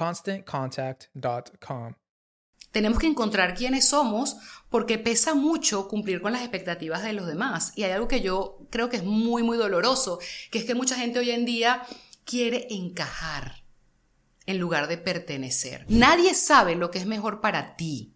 ConstantContact.com. Tenemos que encontrar quiénes somos porque pesa mucho cumplir con las expectativas de los demás. Y hay algo que yo creo que es muy, muy doloroso, que es que mucha gente hoy en día quiere encajar en lugar de pertenecer. Nadie sabe lo que es mejor para ti.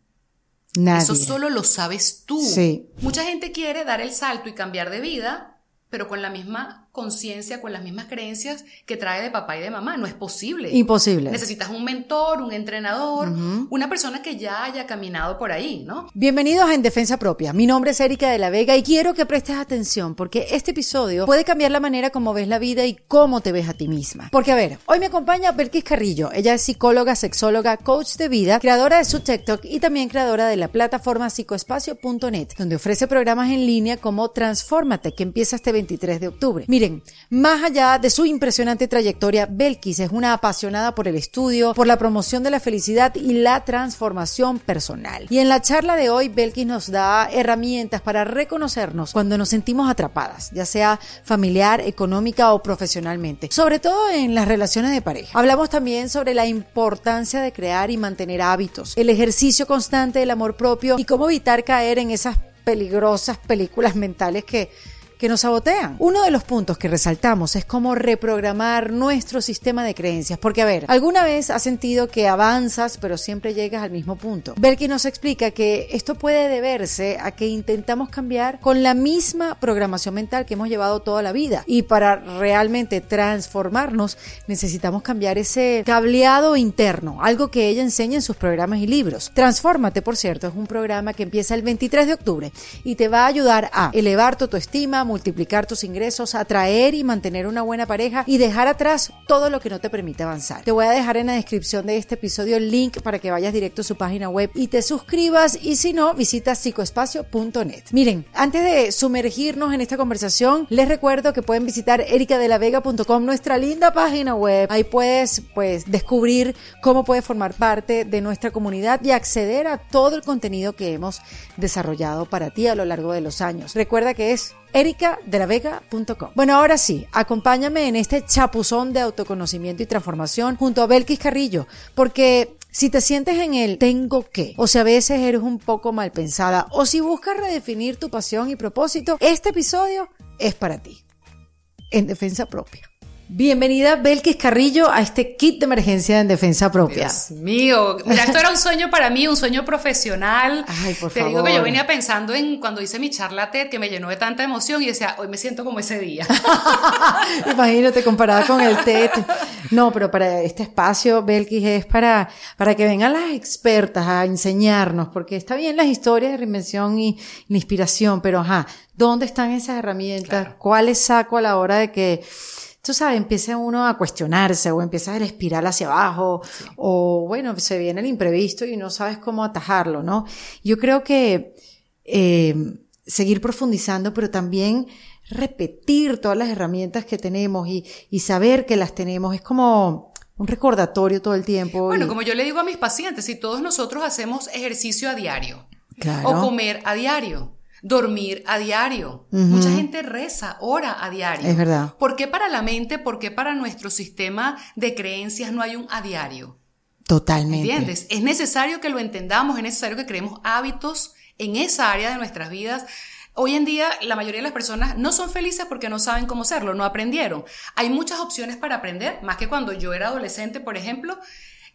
Nadie. Eso solo lo sabes tú. Sí. Mucha gente quiere dar el salto y cambiar de vida, pero con la misma conciencia, con las mismas creencias que trae de papá y de mamá. No es posible. Imposible. Necesitas un mentor, un entrenador, una persona que ya haya caminado por ahí, ¿no? Bienvenidos a En Defensa Propia. Mi nombre es Erika de la Vega y quiero que prestes atención porque este episodio puede cambiar la manera como ves la vida y cómo te ves a ti misma. Porque a ver, hoy me acompaña Belkis Carrillo. Ella es psicóloga, sexóloga, coach de vida, creadora de su TikTok y también creadora de la plataforma psicoespacio.net, donde ofrece programas en línea como Transfórmate, que empieza este 23 de octubre. Mire, Miren, más allá de su impresionante trayectoria, Belkis es una apasionada por el estudio, por la promoción de la felicidad y la transformación personal. Y en la charla de hoy, Belkis nos da herramientas para reconocernos cuando nos sentimos atrapadas, ya sea familiar, económica o profesionalmente, sobre todo en las relaciones de pareja. Hablamos también sobre la importancia de crear y mantener hábitos, el ejercicio constante del amor propio y cómo evitar caer en esas peligrosas películas mentales que que nos sabotean. Uno de los puntos que resaltamos es cómo reprogramar nuestro sistema de creencias. Porque, a ver, ¿alguna vez has sentido que avanzas pero siempre llegas al mismo punto? Belki nos explica que esto puede deberse a que intentamos cambiar con la misma programación mental que hemos llevado toda la vida. Y para realmente transformarnos necesitamos cambiar ese cableado interno, algo que ella enseña en sus programas y libros. Transfórmate, por cierto, es un programa que empieza el 23 de octubre y te va a ayudar a elevar tu autoestima, multiplicar tus ingresos, atraer y mantener una buena pareja y dejar atrás todo lo que no te permite avanzar. Te voy a dejar en la descripción de este episodio el link para que vayas directo a su página web y te suscribas y si no, visita psicoespacio.net. Miren, antes de sumergirnos en esta conversación, les recuerdo que pueden visitar ericadelavega.com, nuestra linda página web. Ahí puedes pues descubrir cómo puedes formar parte de nuestra comunidad y acceder a todo el contenido que hemos desarrollado para ti a lo largo de los años. Recuerda que es ericadelavega.com. Bueno, ahora sí, acompáñame en este chapuzón de autoconocimiento y transformación junto a Belkis Carrillo, porque si te sientes en el tengo que, o si a veces eres un poco mal pensada, o si buscas redefinir tu pasión y propósito, este episodio es para ti. En defensa propia. Bienvenida Belkis Carrillo a este kit de emergencia en defensa propia. Dios mío, mira, esto era un sueño para mí, un sueño profesional. Ay, por Te favor. digo que yo venía pensando en cuando hice mi charla TED que me llenó de tanta emoción y decía, hoy me siento como ese día. Imagínate comparada con el TED. No, pero para este espacio, Belkis, es para, para que vengan las expertas a enseñarnos, porque está bien las historias de reinvención y la inspiración, pero ajá, ¿dónde están esas herramientas? ¿Cuáles saco a la hora de que, tú sabes, empiece uno a cuestionarse o empieza la espiral hacia abajo o bueno, se viene el imprevisto y no sabes cómo atajarlo, ¿no? Yo creo que eh, seguir profundizando, pero también repetir todas las herramientas que tenemos y, y saber que las tenemos es como un recordatorio todo el tiempo. Bueno, y- como yo le digo a mis pacientes, si todos nosotros hacemos ejercicio a diario, Claro. o comer a diario, dormir a diario, mucha gente reza, ora a diario. Es verdad. ¿Por qué para la mente, por qué para nuestro sistema de creencias no hay un a diario? Totalmente. ¿Entiendes? Es necesario que lo entendamos, es necesario que creemos hábitos en esa área de nuestras vidas. Hoy en día la mayoría de las personas no son felices porque no saben cómo serlo, no aprendieron. Hay muchas opciones para aprender, más que cuando yo era adolescente, por ejemplo,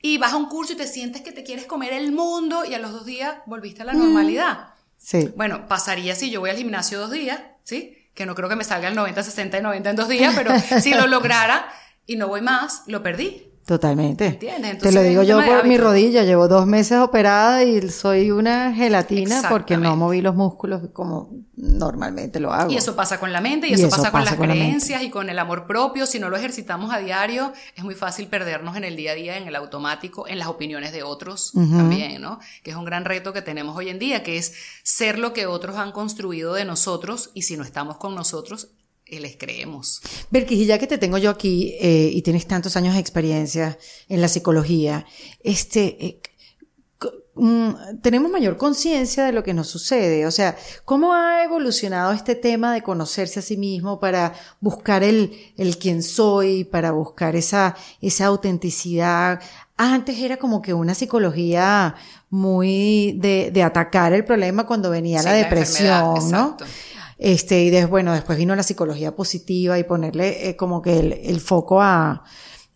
y vas a un curso y te sientes que te quieres comer el mundo y a los dos días volviste a la normalidad. Sí. Bueno, pasaría si yo voy al gimnasio dos días, ¿sí? Que no creo que me salga el 90, 60 y 90 en dos días, pero si lo lograra y no voy más, lo perdí. Totalmente. ¿Entiendes? Te Entonces, lo digo yo por mi rodilla. Llevo dos meses operada y soy una gelatina porque no moví los músculos como normalmente lo hago. Y eso pasa con la mente, y, Y eso, eso pasa con las con la mente. creencias y con el amor propio. Si no lo ejercitamos a diario, es muy fácil perdernos en el día a día, en el automático, en las opiniones de otros también, ¿no? Que es un gran reto que tenemos hoy en día, que es ser lo que otros han construido de nosotros, y si no estamos con nosotros, eh, les creemos. Belkis, y ya que te tengo yo aquí eh, y tienes tantos años de experiencia en la psicología, este, eh, mm, tenemos mayor conciencia de lo que nos sucede. O sea, ¿cómo ha evolucionado este tema de conocerse a sí mismo para buscar el, el quién soy, para buscar esa, esa autenticidad? Antes era como que una psicología muy de, de atacar el problema cuando venía Sí, la depresión, ¿no? exacto. Este, y des- bueno, después vino la psicología positiva y ponerle eh, como que el, el foco a,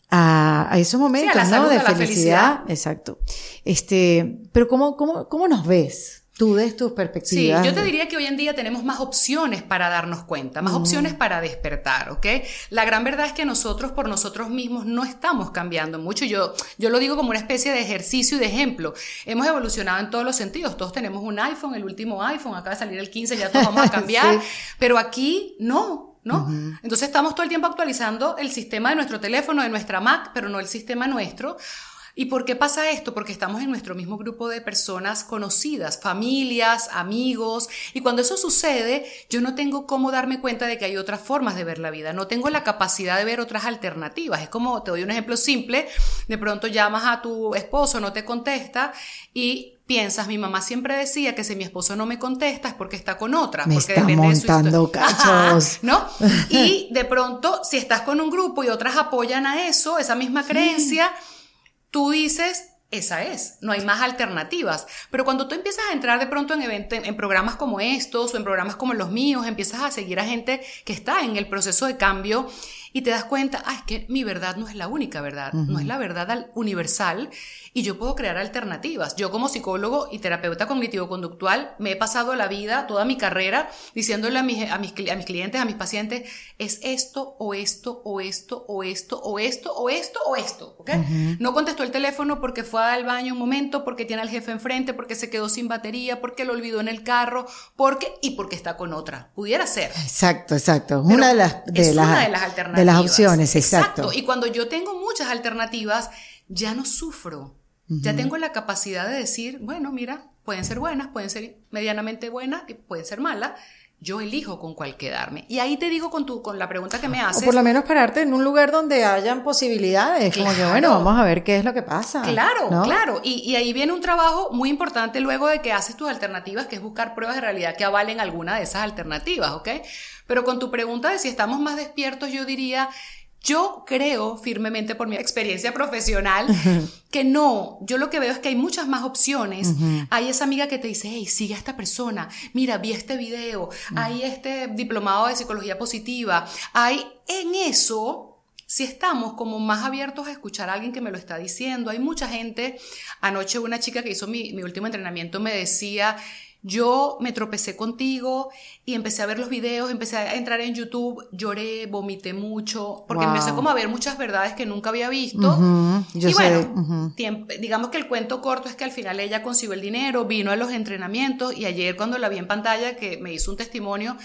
a, a esos momentos, ¿no? salud, de felicidad. Exacto. Este, pero ¿cómo, cómo, cómo nos ves? Tú desde tus Sí, perspectivas. yo te diría que hoy en día tenemos más opciones para darnos cuenta, más opciones para despertar, ¿ok? La gran verdad es que nosotros por nosotros mismos no estamos cambiando mucho. Yo, yo lo digo como una especie de ejercicio y de ejemplo. Hemos evolucionado en todos los sentidos. Todos tenemos un iPhone, el último iPhone, acaba de salir el 15, ya todos vamos a cambiar. Sí. Pero aquí no. ¿No? Entonces estamos todo el tiempo actualizando el sistema de nuestro teléfono, de nuestra Mac, pero no el sistema nuestro. ¿Y por qué pasa esto? Porque estamos en nuestro mismo grupo de personas conocidas, familias, amigos, y cuando eso sucede, yo no tengo cómo darme cuenta de que hay otras formas de ver la vida, no tengo la capacidad de ver otras alternativas. Es como, te doy un ejemplo simple, de pronto llamas a tu esposo, no te contesta, y piensas, mi mamá siempre decía que si mi esposo no me contesta es porque está con otra. Me porque está depende de su montando historia. cachos. Ajá, ¿no? Y de pronto, si estás con un grupo y otras apoyan a eso, esa misma creencia, tú dices, esa es, no hay más alternativas. Pero cuando tú empiezas a entrar de pronto en, evento- en programas como estos o en programas como los míos, empiezas a seguir a gente que está en el proceso de cambio y te das cuenta, ah, es que mi verdad no es la única verdad, no es la verdad al- universal y yo puedo crear alternativas. Yo como psicólogo y terapeuta cognitivo-conductual me he pasado la vida, toda mi carrera, diciéndole a mis, a mis, a mis clientes, a mis pacientes, es esto o esto o esto o esto o esto o esto o esto, ¿ok? No contestó el teléfono porque fue al baño un momento, porque tiene al jefe enfrente, porque se quedó sin batería, porque lo olvidó en el carro, porque y porque está con otra. Pudiera ser. Exacto, exacto. Pero una de las, de es las, una de las alternativas. de las opciones, exacto. Y cuando yo tengo muchas alternativas, ya no sufro. Ya tengo la capacidad de decir, bueno, mira, pueden ser buenas, pueden ser medianamente buenas, y pueden ser malas. Yo elijo con cuál quedarme. Y ahí te digo con tu, con la pregunta que me O haces. por lo menos pararte en un lugar donde hayan posibilidades. Como que, Claro. bueno, vamos a ver qué es lo que pasa. Claro, ¿no? claro. Y, y ahí viene un trabajo muy importante luego de que haces tus alternativas, que es buscar pruebas de realidad que avalen alguna de esas alternativas, ¿ok? Pero con tu pregunta de si estamos más despiertos, yo diría, yo creo firmemente por mi experiencia profesional que no. Yo lo que veo es que hay muchas más opciones. Hay esa amiga que te dice, hey, sigue a esta persona. Mira, vi este video. Hay este diplomado de psicología positiva. Hay en eso si estamos como más abiertos a escuchar a alguien que me lo está diciendo. Hay mucha gente, anoche una chica que hizo mi, mi último entrenamiento me decía, yo me tropecé contigo y empecé a ver los videos, empecé a entrar en YouTube, lloré, vomité mucho, porque Wow. empecé como a ver muchas verdades que nunca había visto. Yo y bueno, digamos que el cuento corto es que al final ella consiguió el dinero, vino a los entrenamientos y ayer cuando la vi en pantalla que me hizo un testimonio,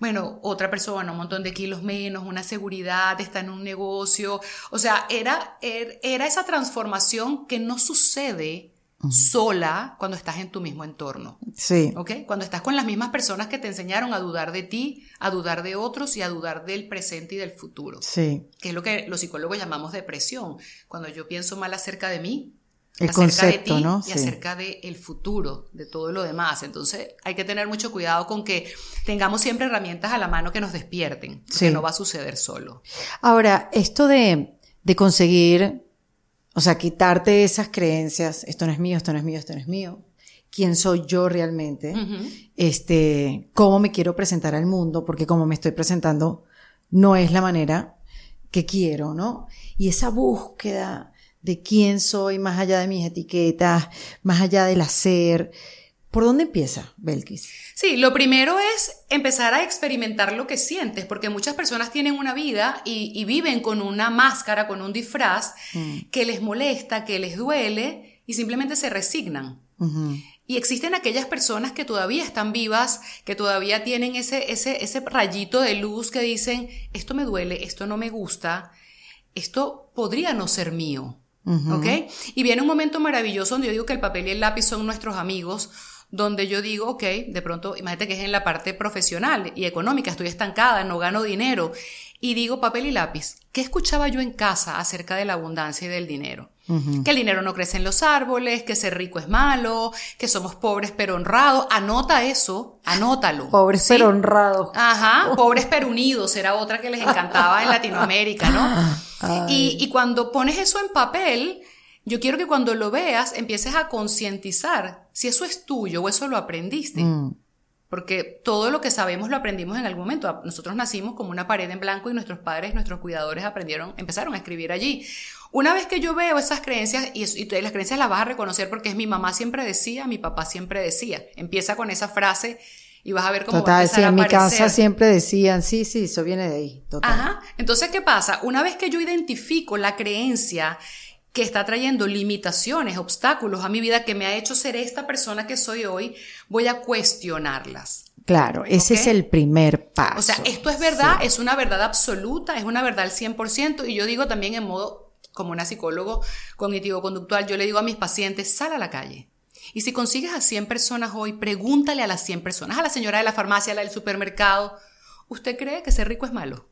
bueno, otra persona, un montón de kilos menos, una seguridad, está en un negocio, o sea, era, er- era esa transformación que no sucede sola cuando estás en tu mismo entorno. Sí. ¿Ok? Cuando estás con las mismas personas que te enseñaron a dudar de ti, a dudar de otros y a dudar del presente y del futuro Sí. que es lo que los psicólogos llamamos depresión, cuando yo pienso mal acerca de mí, El acerca concepto, de ti ¿no? y Sí. acerca del futuro, de todo lo demás. Entonces hay que tener mucho cuidado con que tengamos siempre herramientas a la mano que nos despierten, Sí. que no va a suceder solo. Ahora, esto de, de conseguir, o sea, quitarte esas creencias, esto no es mío, esto no es mío, esto no es mío, quién soy yo realmente, este, cómo me quiero presentar al mundo, porque como me estoy presentando no es la manera que quiero, ¿no? Y esa búsqueda de quién soy más allá de mis etiquetas, más allá del hacer, ¿por dónde empieza, Belkis? Sí, lo primero es empezar a experimentar lo que sientes, porque muchas personas tienen una vida y, y viven con una máscara, con un disfraz que les molesta, que les duele y simplemente se resignan. Y existen aquellas personas que todavía están vivas, que todavía tienen ese, ese, ese rayito de luz que dicen, esto me duele, esto no me gusta, esto podría no ser mío. ¿Ok? Y viene un momento maravilloso donde yo digo que el papel y el lápiz son nuestros amigos, donde yo digo, ok, de pronto, imagínate que es en la parte profesional y económica, estoy estancada, no gano dinero. Y digo, papel y lápiz, ¿qué escuchaba yo en casa acerca de la abundancia y del dinero? Que el dinero no crece en los árboles, que ser rico es malo, que somos pobres pero honrados. Anota eso, anótalo. Pobres ¿sí? pero honrados. Ajá, pobres pero unidos, era otra que les encantaba en Latinoamérica, ¿no? Y, y cuando pones eso en papel, yo quiero que cuando lo veas empieces a concientizar si eso es tuyo o eso lo aprendiste. Mm. Porque todo lo que sabemos lo aprendimos en algún momento. Nosotros nacimos como una pared en blanco y nuestros padres, nuestros cuidadores aprendieron, empezaron a escribir allí. Una vez que yo veo esas creencias, y, y las creencias las vas a reconocer porque es mi mamá siempre decía, mi papá siempre decía. Empieza con esa frase y vas a ver cómo va a Total, empezar sí, a en mi casa siempre decían, sí, sí, eso viene de ahí. Total. Ajá. Entonces, ¿qué pasa? Una vez que yo identifico la creencia que está trayendo limitaciones, obstáculos a mi vida, que me ha hecho ser esta persona que soy hoy, voy a cuestionarlas. Claro, ese es el primer paso. O sea, esto es verdad, es una verdad absoluta, es una verdad al 100%, y yo digo también en modo, como una psicólogo cognitivo-conductual, yo le digo a mis pacientes, sal a la calle. Y si consigues a 100 personas hoy, pregúntale a las 100 personas, a la señora de la farmacia, a la del supermercado, ¿usted cree que ser rico es malo?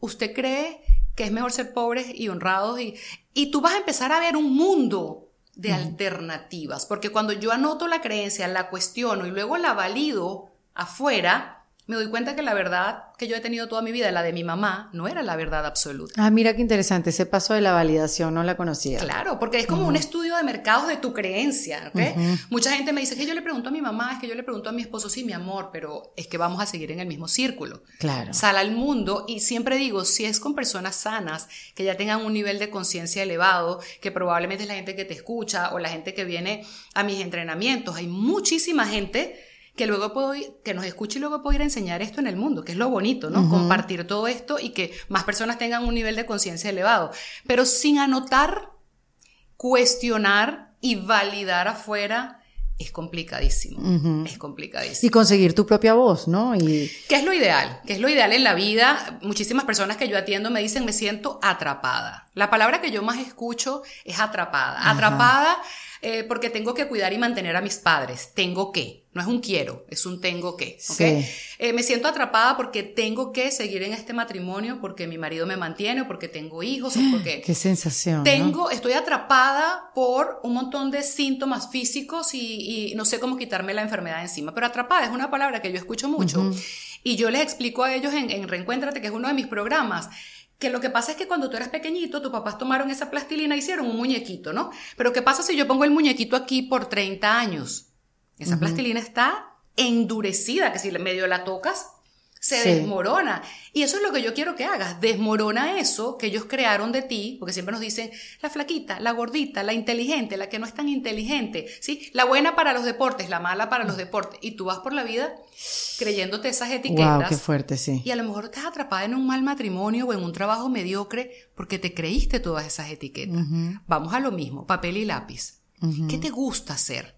¿Usted cree que es mejor ser pobres y honrados? Y, y tú vas a empezar a ver un mundo de alternativas, porque cuando yo anoto la creencia, la cuestiono y luego la valido afuera, me doy cuenta que la verdad que yo he tenido toda mi vida, la de mi mamá, no era la verdad absoluta. Ah, mira qué interesante, ese paso de la validación no la conocía. Claro, porque es como un estudio de mercados de tu creencia, ¿ok? Mucha gente me dice que yo le pregunto a mi mamá, es que yo le pregunto a mi esposo, sí, mi amor, pero es que vamos a seguir en el mismo círculo. Claro. Sal al mundo y siempre digo, si es con personas sanas, que ya tengan un nivel de conciencia elevado, que probablemente es la gente que te escucha o la gente que viene a mis entrenamientos, hay muchísima gente que luego puedo ir- que nos escuche y luego puedo ir a enseñar esto en el mundo, que es lo bonito, ¿no? Compartir todo esto y que más personas tengan un nivel de conciencia elevado, pero sin anotar, cuestionar y validar afuera es complicadísimo, es complicadísimo. Y conseguir tu propia voz, ¿no? Y ¿Qué es lo ideal? ¿Qué es lo ideal en la vida? Muchísimas personas que yo atiendo me dicen, me siento atrapada. La palabra que yo más escucho es atrapada. Atrapada eh, porque tengo que cuidar y mantener a mis padres. Tengo que. No es un quiero, es un tengo que. ¿ok? Sí. Eh, me siento atrapada porque tengo que seguir en este matrimonio, porque mi marido me mantiene, o porque tengo hijos, o porque... qué sensación. ¿no? Tengo, estoy atrapada por un montón de síntomas físicos y, y no sé cómo quitarme la enfermedad encima. Pero atrapada es una palabra que yo escucho mucho. Y yo les explico a ellos en, en Reencuéntrate, que es uno de mis programas, que lo que pasa es que cuando tú eras pequeñito, tus papás tomaron esa plastilina y hicieron un muñequito, ¿no? Pero ¿qué pasa si yo pongo el muñequito aquí por 30 años? Esa plastilina está endurecida, que si medio la tocas, se Sí. desmorona. Y eso es lo que yo quiero que hagas. Desmorona eso que ellos crearon de ti, porque siempre nos dicen la flaquita, la gordita, la inteligente, la que no es tan inteligente, ¿sí? La buena para los deportes, la mala para los deportes. Y tú vas por la vida creyéndote esas etiquetas. Wow, qué fuerte, sí. Y a lo mejor estás atrapada en un mal matrimonio o en un trabajo mediocre porque te creíste todas esas etiquetas. Vamos a lo mismo, papel y lápiz. ¿Qué te gusta hacer?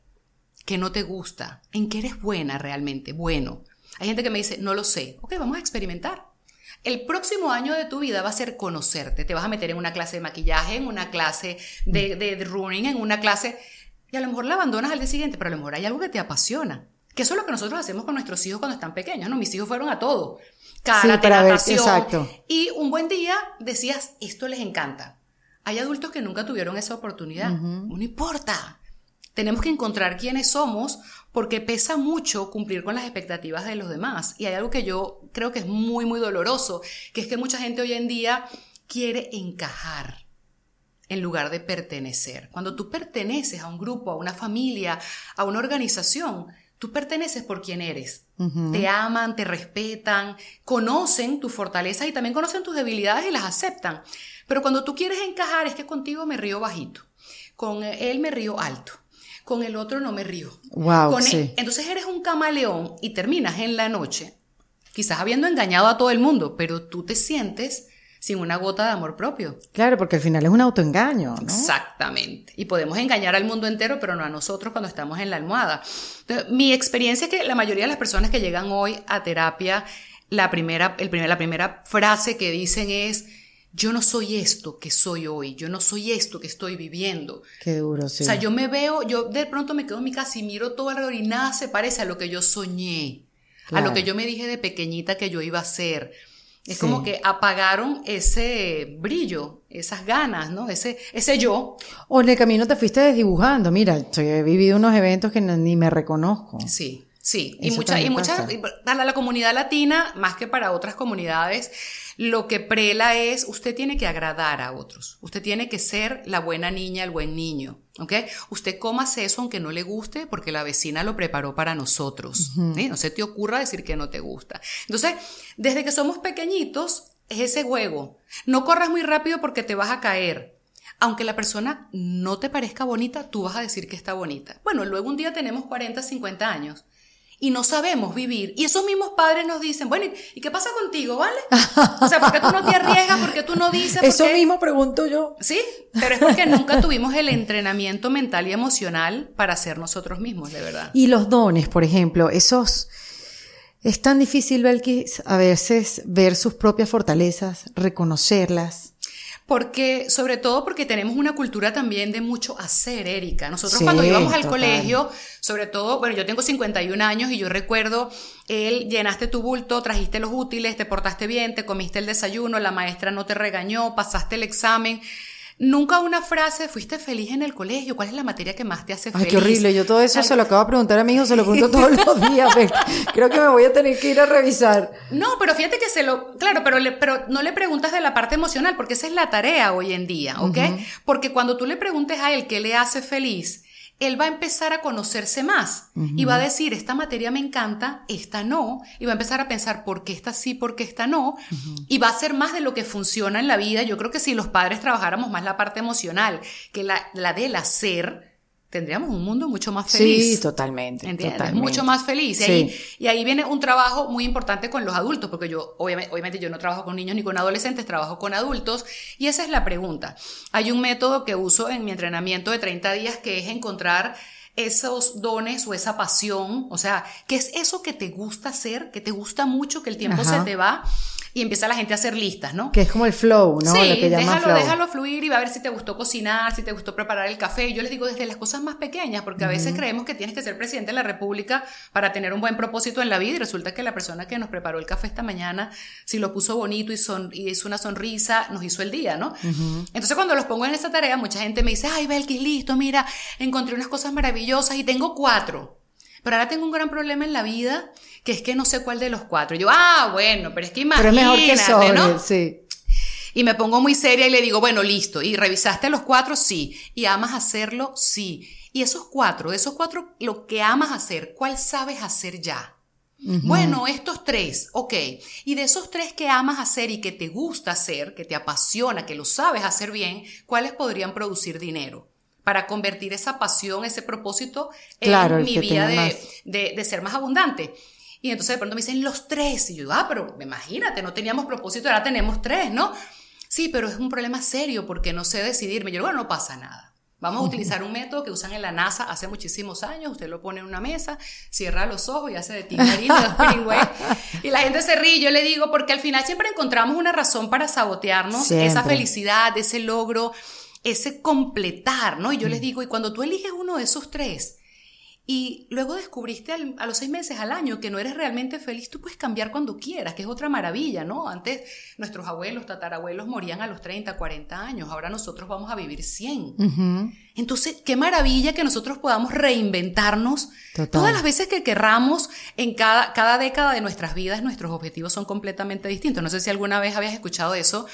¿Qué no te gusta? ¿En qué eres buena realmente? Bueno. Hay gente que me dice, no lo sé. Ok, vamos a experimentar. El próximo año de tu vida va a ser conocerte. Te vas a meter en una clase de maquillaje, en una clase de, de, de running, en una clase... Y a lo mejor la abandonas al día siguiente, pero a lo mejor hay algo que te apasiona. Que eso es lo que nosotros hacemos con nuestros hijos cuando están pequeños, ¿no? Mis hijos fueron a todo. Karate, natación. exacto. Y un buen día decías, esto les encanta. Hay adultos que nunca tuvieron esa oportunidad. No importa. Tenemos que encontrar quiénes somos porque pesa mucho cumplir con las expectativas de los demás. Y hay algo que yo creo que es muy, muy doloroso, que es que mucha gente hoy en día quiere encajar en lugar de pertenecer. Cuando tú perteneces a un grupo, a una familia, a una organización, tú perteneces por quien eres. Te aman, te respetan, conocen tus fortalezas y también conocen tus debilidades y las aceptan. Pero cuando tú quieres encajar es que contigo me río bajito, con él me río alto, con el otro no me río. Wow, Con sí. él- entonces eres un camaleón y terminas en la noche, quizás habiendo engañado a todo el mundo, pero tú te sientes sin una gota de amor propio. Claro, porque al final es un autoengaño, ¿no? Exactamente. Y podemos engañar al mundo entero, pero no a nosotros cuando estamos en la almohada. Entonces, mi experiencia es que la mayoría de las personas que llegan hoy a terapia, la primera, el primer, la primera frase que dicen es, yo no soy esto que soy hoy, yo no soy esto que estoy viviendo. Qué duro, sí. O sea, yo me veo, yo de pronto me quedo en mi casa y miro todo alrededor y nada se parece a lo que yo soñé, a lo que yo me dije de pequeñita que yo iba a ser. Es Sí. como que apagaron ese brillo, esas ganas, ¿no? Ese, ese yo. O en el camino te fuiste desdibujando. Mira, yo he vivido unos eventos que no- ni me reconozco. Sí, sí. Y mucha, y muchas, para la comunidad latina, más que para otras comunidades, lo que prela es, usted tiene que agradar a otros. Usted tiene que ser la buena niña, el buen niño. ¿Ok? Usted cómase eso aunque no le guste porque la vecina lo preparó para nosotros. ¿sí? No se te ocurra decir que no te gusta. Entonces, desde que somos pequeñitos, es ese juego. No corras muy rápido porque te vas a caer. Aunque la persona no te parezca bonita, tú vas a decir que está bonita. Bueno, luego un día tenemos 40, 50 años y no sabemos vivir. Y esos mismos padres nos dicen, bueno, ¿y- ¿y qué pasa contigo, vale? O sea, ¿por qué tú no te arriesgas? ¿Por qué tú no dices? ¿Por Eso qué? mismo pregunto yo. Sí, pero es porque nunca tuvimos el entrenamiento mental y emocional para ser nosotros mismos, de verdad. Y los dones, por ejemplo, esos... Es tan difícil, Belkis, a veces ver sus propias fortalezas, reconocerlas. Porque, sobre todo porque tenemos una cultura también de mucho hacer, Erika. Nosotros Sí, cuando íbamos al total. colegio, sobre todo, bueno, yo tengo 51 años y yo recuerdo, él llenaste tu bulto, trajiste los útiles, te portaste bien, te comiste el desayuno, la maestra no te regañó, pasaste el examen. Nunca una frase, fuiste feliz en el colegio, ¿cuál es la materia que más te hace Ay, feliz? qué horrible. Yo todo eso se lo acabo de preguntar a mi hijo, se lo pregunto todos los días. Creo que me voy a tener que ir a revisar. No, pero fíjate que se lo, claro, pero, le- pero no le preguntas de la parte emocional, porque esa es la tarea hoy en día, ¿ok? Porque cuando tú le preguntes a él qué le hace feliz, él va a empezar a conocerse más y va a decir, esta materia me encanta, esta no, y va a empezar a pensar por qué esta sí, por qué esta no, y va a ser más de lo que funciona en la vida. Yo creo que si los padres trabajáramos más la parte emocional que la, la del hacer, tendríamos un mundo mucho más feliz. Sí, totalmente. ¿Entiendes? totalmente. Mucho más feliz. Y, Sí. ahí, y ahí viene un trabajo muy importante con los adultos, porque yo, obviamente, obviamente, yo no trabajo con niños ni con adolescentes, trabajo con adultos. Y esa es la pregunta. Hay un método que uso en mi entrenamiento de 30 días que es encontrar esos dones o esa pasión, o sea, ¿qué es eso que te gusta hacer, que te gusta mucho, que el tiempo Ajá. se te va? Y empieza la gente a hacer listas, ¿no? Que es como el flow, ¿no? Sí, Lo que llama déjalo, flow. déjalo fluir y va a ver si te gustó cocinar, si te gustó preparar el café. Yo les digo desde las cosas más pequeñas, porque a veces creemos que tienes que ser presidente de la República para tener un buen propósito en la vida y resulta que la persona que nos preparó el café esta mañana, si lo puso bonito y, son, y hizo una sonrisa, nos hizo el día, ¿no? Entonces cuando los pongo en esta tarea, mucha gente me dice, ay, Belkis, listo, mira, encontré unas cosas maravillosas y tengo cuatro. Pero ahora tengo un gran problema en la vida, que es que no sé cuál de los cuatro. Y yo, ah, bueno, pero es que Pero es imagínate, mejor que sobre, ¿no? sí. Y me pongo muy seria y le digo, bueno, listo. ¿Y revisaste los cuatro? Sí. ¿Y amas hacerlo? Sí. Y esos cuatro, de esos cuatro, lo que amas hacer, ¿cuál sabes hacer ya? Bueno, estos tres, ok. Y de esos tres que amas hacer y que te gusta hacer, que te apasiona, que lo sabes hacer bien, ¿cuáles podrían producir dinero? Para convertir esa pasión, ese propósito en mi vía de, de ser más abundante. Y entonces de pronto me dicen los tres. Y yo, ah, pero imagínate, no teníamos propósito, ahora tenemos tres, ¿no? Sí, pero es un problema serio porque no sé decidirme. Yo, bueno, no pasa nada. Vamos a utilizar un método que usan en la NASA hace muchísimos años. Usted lo pone en una mesa, cierra los ojos y hace de tingarín Y la gente se ríe. Yo le digo, porque al final siempre encontramos una razón para sabotearnos esa felicidad, ese logro, ese completar, ¿no? Y yo les mm. digo, y cuando tú eliges uno de esos tres, y luego descubriste a los seis meses, al año, que no eres realmente feliz, tú puedes cambiar cuando quieras, que es otra maravilla, ¿no? Antes nuestros abuelos, tatarabuelos morían a los 30, 40 años, ahora nosotros vamos a vivir 100. Entonces, qué maravilla que nosotros podamos reinventarnos todas las veces que querramos en cada, cada década de nuestras vidas, nuestros objetivos son completamente distintos. No sé si alguna vez habías escuchado eso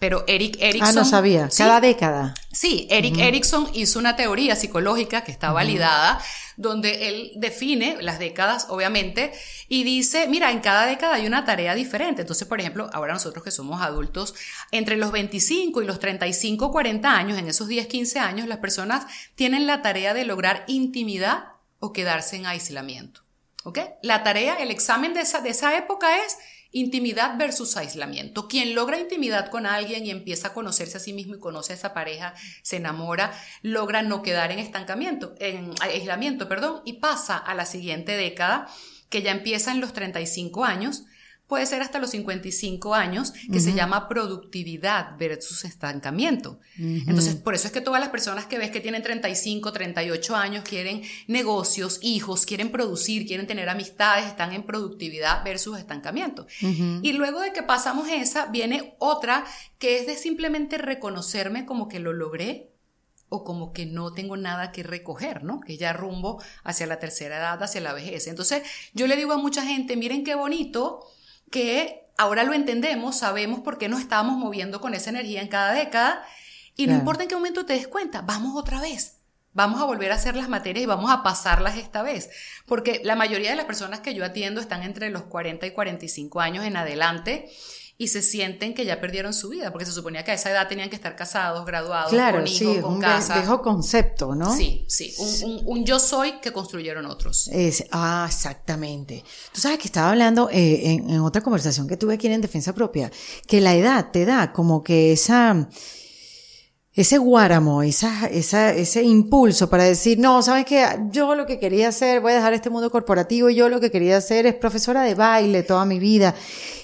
pero Eric Erickson. Ah, no sabía. Cada década. Sí, Eric Erickson hizo una teoría psicológica que está validada, donde él define las décadas, obviamente, y dice, mira, en cada década hay una tarea diferente. Entonces, por ejemplo, ahora nosotros que somos adultos, entre los 25 y los 35, 40 años, en esos 10, 15 años, las personas tienen la tarea de lograr intimidad o quedarse en aislamiento. ¿Ok? La tarea, el examen de esa, de esa época es Intimidad versus aislamiento. Quien logra intimidad con alguien y empieza a conocerse a sí mismo y conoce a esa pareja, se enamora, logra no quedar en estancamiento, en aislamiento, perdón, y pasa a la siguiente década, que ya empieza en los 35 años, puede ser hasta los 55 años, que se llama productividad versus estancamiento. Entonces, por eso es que todas las personas que ves que tienen 35, 38 años quieren negocios, hijos, quieren producir, quieren tener amistades, están en productividad versus estancamiento. Y luego de que pasamos esa, viene otra que es de simplemente reconocerme como que lo logré, o como que no tengo nada que recoger, ¿no? Que ya rumbo hacia la tercera edad, hacia la vejez. Entonces, yo le digo a mucha gente, miren qué bonito que ahora lo entendemos, sabemos por qué nos estábamos moviendo con esa energía en cada década y no importa en qué momento te des cuenta, vamos otra vez. Vamos a volver a hacer las materias y vamos a pasarlas esta vez. Porque la mayoría de las personas que yo atiendo están entre los 40 y 45 años en adelante y se sienten que ya perdieron su vida, porque se suponía que a esa edad tenían que estar casados, graduados, con hijos, con un casa. viejo concepto, ¿no? Sí, sí, un, yo soy que construyeron otros. Es, ah, exactamente. Tú sabes que estaba hablando eh, en, en otra conversación que tuve aquí en Defensa Propia, que la edad te da como que esa ese guáramo, esa, esa, ese impulso para decir, no, sabes que yo lo que quería hacer, voy a dejar este mundo corporativo y yo lo que quería hacer es profesora de baile toda mi vida.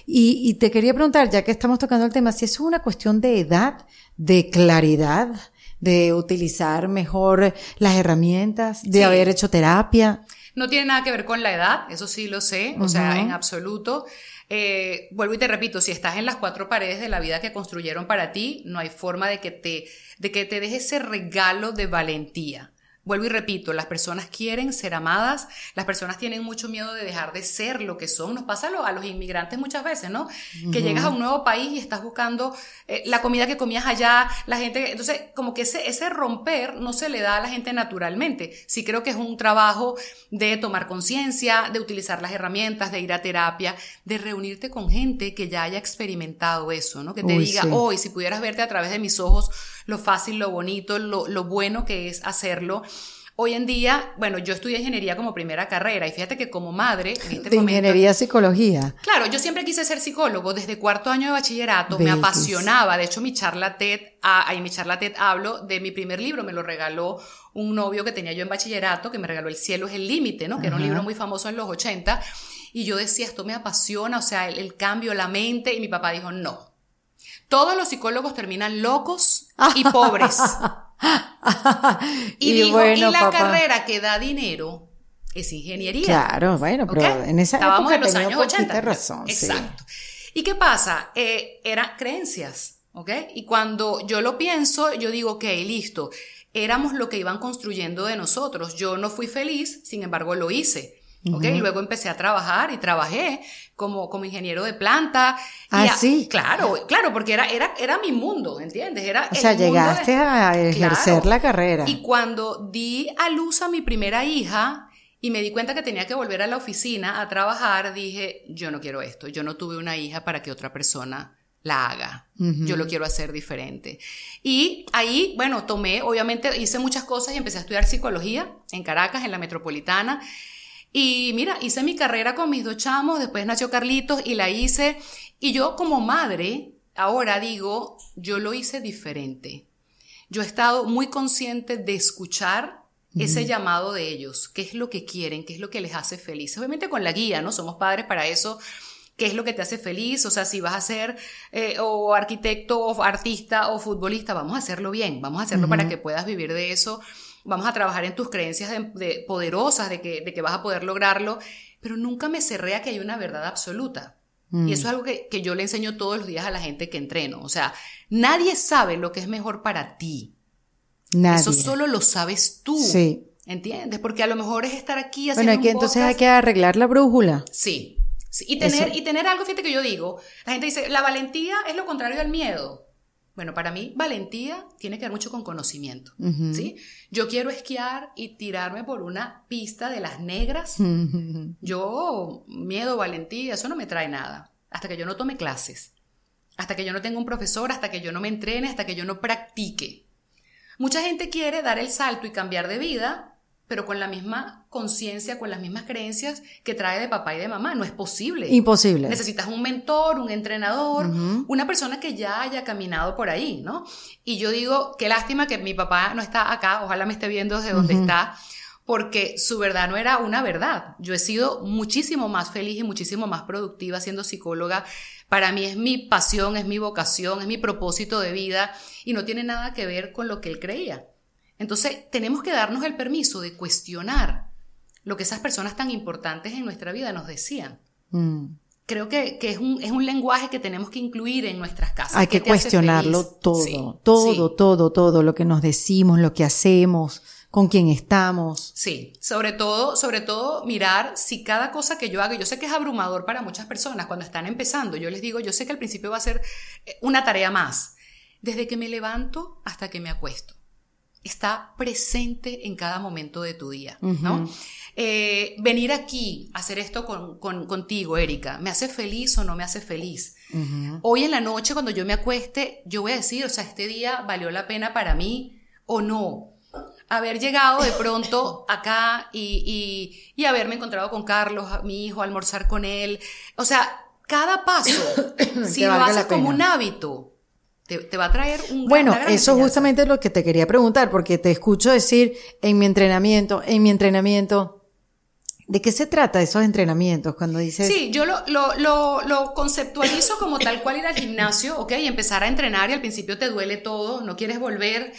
Y, y te quería preguntar, ya que estamos tocando el tema, si es una cuestión de edad, de claridad, de utilizar mejor las herramientas, de haber hecho terapia. No tiene nada que ver con la edad, eso sí lo sé, o sea, en absoluto. Eh, vuelvo y te repito, si estás en las cuatro paredes de la vida que construyeron para ti, no hay forma de que te, de que te deje ese regalo de valentía. Vuelvo y repito, las personas quieren ser amadas, las personas tienen mucho miedo de dejar de ser lo que son. Nos pasa a los inmigrantes muchas veces, ¿no? Que llegas a un nuevo país y estás buscando eh, la comida que comías allá, la gente, entonces como que ese, ese romper no se le da a la gente naturalmente. Sí creo que es un trabajo de tomar conciencia, de utilizar las herramientas, de ir a terapia, de reunirte con gente que ya haya experimentado eso, ¿no? Que te diga, hoy, si pudieras verte a través de mis ojos, lo fácil, lo bonito, lo, lo bueno que es hacerlo. Hoy en día, bueno, yo estudié ingeniería como primera carrera y fíjate que como madre, en este de ingeniería psicología. Claro, yo siempre quise ser psicólogo desde cuarto año de bachillerato, me apasionaba. De hecho, mi charla TED, ah, en mi charla TED hablo de mi primer libro, me lo regaló un novio que tenía yo en bachillerato, que me regaló El cielo es el límite, ¿no? Que era un libro muy famoso en los 80. Y yo decía, esto me apasiona, o sea, el cambio, la mente. Y mi papá dijo, no, todos los psicólogos terminan locos y pobres. y, digo, y la carrera que da dinero es ingeniería. Claro, bueno, pero en esa Estábamos en los años 80. razón. Exacto. ¿Y qué pasa? Eh, eran creencias, ¿ok? Y cuando yo lo pienso, yo digo, ok, listo, éramos lo que iban construyendo de nosotros. Yo no fui feliz, sin embargo lo hice. ¿Ok? Luego empecé a trabajar y trabajé como, como ingeniero de planta. Ah, sí. Claro, claro, porque era, era, era mi mundo, ¿entiendes? Era o sea, llegaste a ejercer la carrera. Y cuando di a luz a mi primera hija, y me di cuenta que tenía que volver a la oficina a trabajar, dije, yo no quiero esto, yo no tuve una hija para que otra persona la haga. Yo lo quiero hacer diferente. Y ahí, bueno, tomé, obviamente hice muchas cosas y empecé a estudiar psicología en Caracas, en la metropolitana. Y mira, hice mi carrera con mis dos chamos, después nació Carlitos y la hice. Y yo como madre, ahora digo, yo lo hice diferente. Yo he estado muy consciente de escuchar ese llamado de ellos, qué es lo que quieren, qué es lo que les hace feliz. Obviamente con la guía, ¿no? Somos padres para eso, qué es lo que te hace feliz, o sea, si vas a ser eh, o arquitecto o artista o futbolista, vamos a hacerlo bien, vamos a hacerlo para que puedas vivir de eso, vamos a trabajar en tus creencias de, poderosas de que, de que vas a poder lograrlo, pero nunca me cerré a que hay una verdad absoluta. Y eso es algo que, que, yo le enseño todos los días a la gente que entreno. O sea, nadie sabe lo que es mejor para ti. Nadie. Eso solo lo sabes tú. Sí. ¿Entiendes? Porque a lo mejor es estar aquí haciendo. Bueno, que entonces hay que arreglar la brújula. Sí, y, tener, y tener algo, fíjate que yo digo, la gente dice, la valentía es lo contrario del miedo. Bueno, para mí, valentía tiene que ver mucho con conocimiento, ¿sí? Yo quiero esquiar y tirarme por una pista de las negras. Yo, miedo, valentía, eso no me trae nada. Hasta que yo no tome clases, hasta que yo no tenga un profesor, hasta que yo no me entrene, hasta que yo no practique. Mucha gente quiere dar el salto y cambiar de vida pero con la misma conciencia, con las mismas creencias que trae de papá y de mamá. No es posible. Imposible. Necesitas un mentor, un entrenador, una persona que ya haya caminado por ahí, ¿no? Y yo digo, qué lástima que mi papá no está acá, ojalá me esté viendo desde donde está, porque su verdad no era una verdad. Yo he sido muchísimo más feliz y muchísimo más productiva siendo psicóloga. Para mí es mi pasión, es mi vocación, es mi propósito de vida y no tiene nada que ver con lo que él creía. Entonces, tenemos que darnos el permiso de cuestionar lo que esas personas tan importantes en nuestra vida nos decían. Mm. Creo que, es, un, es, un, lenguaje que tenemos que incluir en nuestras casas. Hay que cuestionarlo todo, todo, todo, todo, lo que nos decimos, lo que hacemos, con quién estamos. Sí, sobre todo, sobre todo mirar si cada cosa que yo hago, yo sé que es abrumador para muchas personas cuando están empezando, yo les digo, yo sé que al principio va a ser eh, una tarea más, desde que me levanto hasta que me acuesto está presente en cada momento de tu día, ¿no? Eh, venir aquí hacer esto con, contigo, Erika, ¿me hace feliz o no me hace feliz? Hoy en la noche, cuando yo me acueste, yo voy a decir, o sea, este día valió la pena para mí o no. Haber llegado de pronto acá y, y, y haberme encontrado con Carlos, mi hijo, almorzar con él. O sea, cada paso, si lo haces como un hábito, te, va a traer un Bueno, eso justamente es lo que te quería preguntar, porque te escucho decir en mi entrenamiento, en mi entrenamiento. ¿De qué se trata esos entrenamientos cuando dices? Sí, yo lo, lo, lo, lo, conceptualizo como tal cual ir al gimnasio, ¿ok? Y empezar a entrenar y al principio te duele todo, no quieres volver,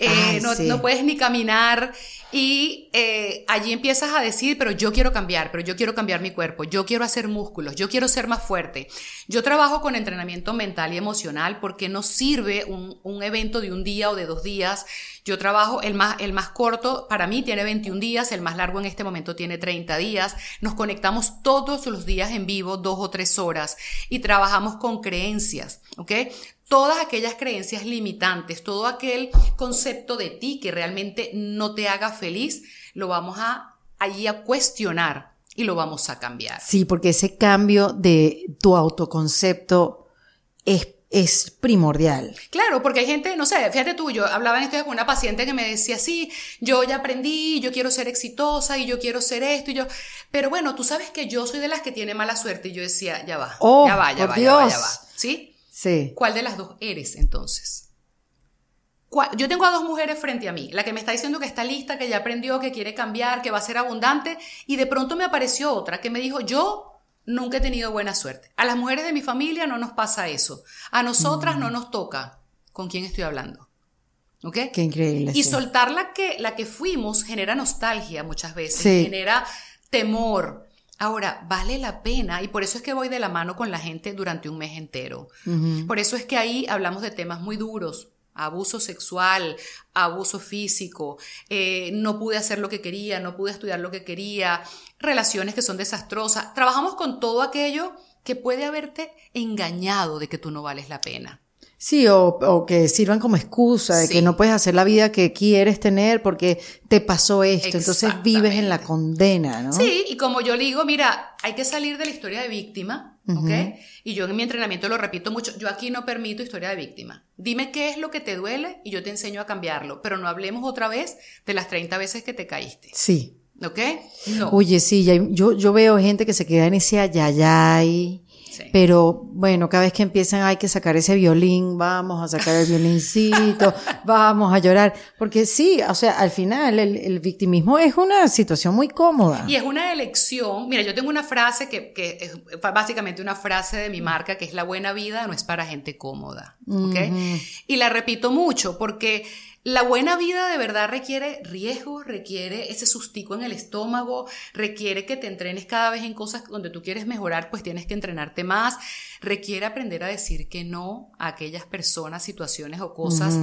eh, no, no, puedes ni caminar y eh, allí empiezas a decir, pero yo quiero cambiar, pero yo quiero cambiar mi cuerpo, yo quiero hacer músculos, yo quiero ser más fuerte. Yo trabajo con entrenamiento mental y emocional porque no sirve un, un evento de un día o de dos días. Yo trabajo, el más, el más corto para mí tiene 21 días, el más largo en este momento tiene 30 días. Nos conectamos todos los días en vivo, dos o tres horas, y trabajamos con creencias, ¿ok? Todas aquellas creencias limitantes, todo aquel concepto de ti que realmente no te haga feliz, lo vamos a allí a cuestionar y lo vamos a cambiar. Sí, porque ese cambio de tu autoconcepto es es primordial. Claro, porque hay gente, no sé, fíjate tú, yo hablaba en esto con una paciente que me decía, sí, yo ya aprendí, yo quiero ser exitosa y yo quiero ser esto y yo, pero bueno, tú sabes que yo soy de las que tiene mala suerte y yo decía, ya va, oh, ya va, ya va, ya va, ya va, ¿sí? Sí. ¿Cuál de las dos eres entonces? Yo tengo a dos mujeres frente a mí, la que me está diciendo que está lista, que ya aprendió, que quiere cambiar, que va a ser abundante, y de pronto me apareció otra que me dijo, yo nunca he tenido buena suerte. A las mujeres de mi familia no nos pasa eso. A nosotras no mm. nos toca. ¿Con quién estoy hablando? ¿Ok? Qué increíble. Y soltar la que, la que fuimos genera nostalgia muchas veces, genera temor, Ahora, vale la pena y por eso es que voy de la mano con la gente durante un mes entero. Por eso es que ahí hablamos de temas muy duros, abuso sexual, abuso físico, eh, no pude hacer lo que quería, no pude estudiar lo que quería, relaciones que son desastrosas. Trabajamos con todo aquello que puede haberte engañado de que tú no vales la pena. Sí, o, o que sirvan como excusa de Sí. que no puedes hacer la vida que quieres tener porque te pasó esto. Entonces vives en la condena, ¿no? Sí, y como yo le digo, mira, hay que salir de la historia de víctima, ¿ok? Y yo en mi entrenamiento lo repito mucho, yo aquí no permito historia de víctima. Dime qué es lo que te duele y yo te enseño a cambiarlo, pero no hablemos otra vez de las 30 veces que te caíste, Sí. ¿ok? No. Oye, sí, ya- yo, yo veo gente que se queda en ese ayayay. Sí. Pero bueno, cada vez que empiezan hay que sacar ese violín, vamos a sacar el violincito, vamos a llorar. Porque sí, o sea, al final el, el victimismo es una situación muy cómoda. Y es una elección. Mira, yo tengo una frase que, que es básicamente una frase de mi marca, que es la buena vida no es para gente cómoda. ¿ok? Y la repito mucho porque la buena vida de verdad requiere riesgo, requiere ese sustico en el estómago, requiere que te entrenes cada vez en cosas donde tú quieres mejorar, pues tienes que entrenarte más, requiere aprender a decir que no a aquellas personas, situaciones o cosas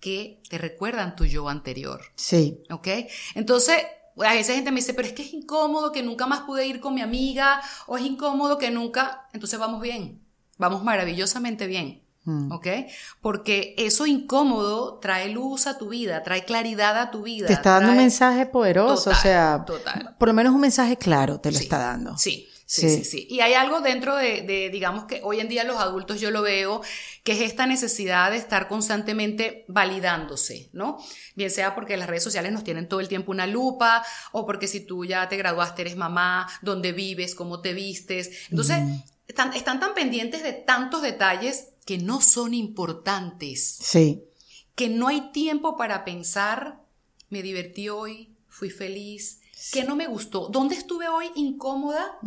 que te recuerdan tu yo anterior. Sí. ¿Ok? Entonces, a veces gente me dice, pero es que es incómodo que nunca más pude ir con mi amiga, o es incómodo que nunca. Entonces vamos bien, vamos maravillosamente bien. ¿Ok? Porque eso incómodo trae luz a tu vida, trae claridad a tu vida. Te está dando un mensaje poderoso, Total, o sea, total. por lo menos un mensaje claro te lo Sí, está dando. Sí. Sí, Sí. sí, sí. Y hay algo dentro de, de, digamos que hoy en día los adultos yo lo veo, que es esta necesidad de estar constantemente validándose, ¿no? Bien sea porque las redes sociales nos tienen todo el tiempo una lupa, o porque si tú ya te graduaste eres mamá, dónde vives, cómo te vistes. Entonces, están, están tan pendientes de tantos detalles que no son importantes Sí. que no hay tiempo para pensar, me divertí hoy, fui feliz, que no me gustó, dónde estuve hoy incómoda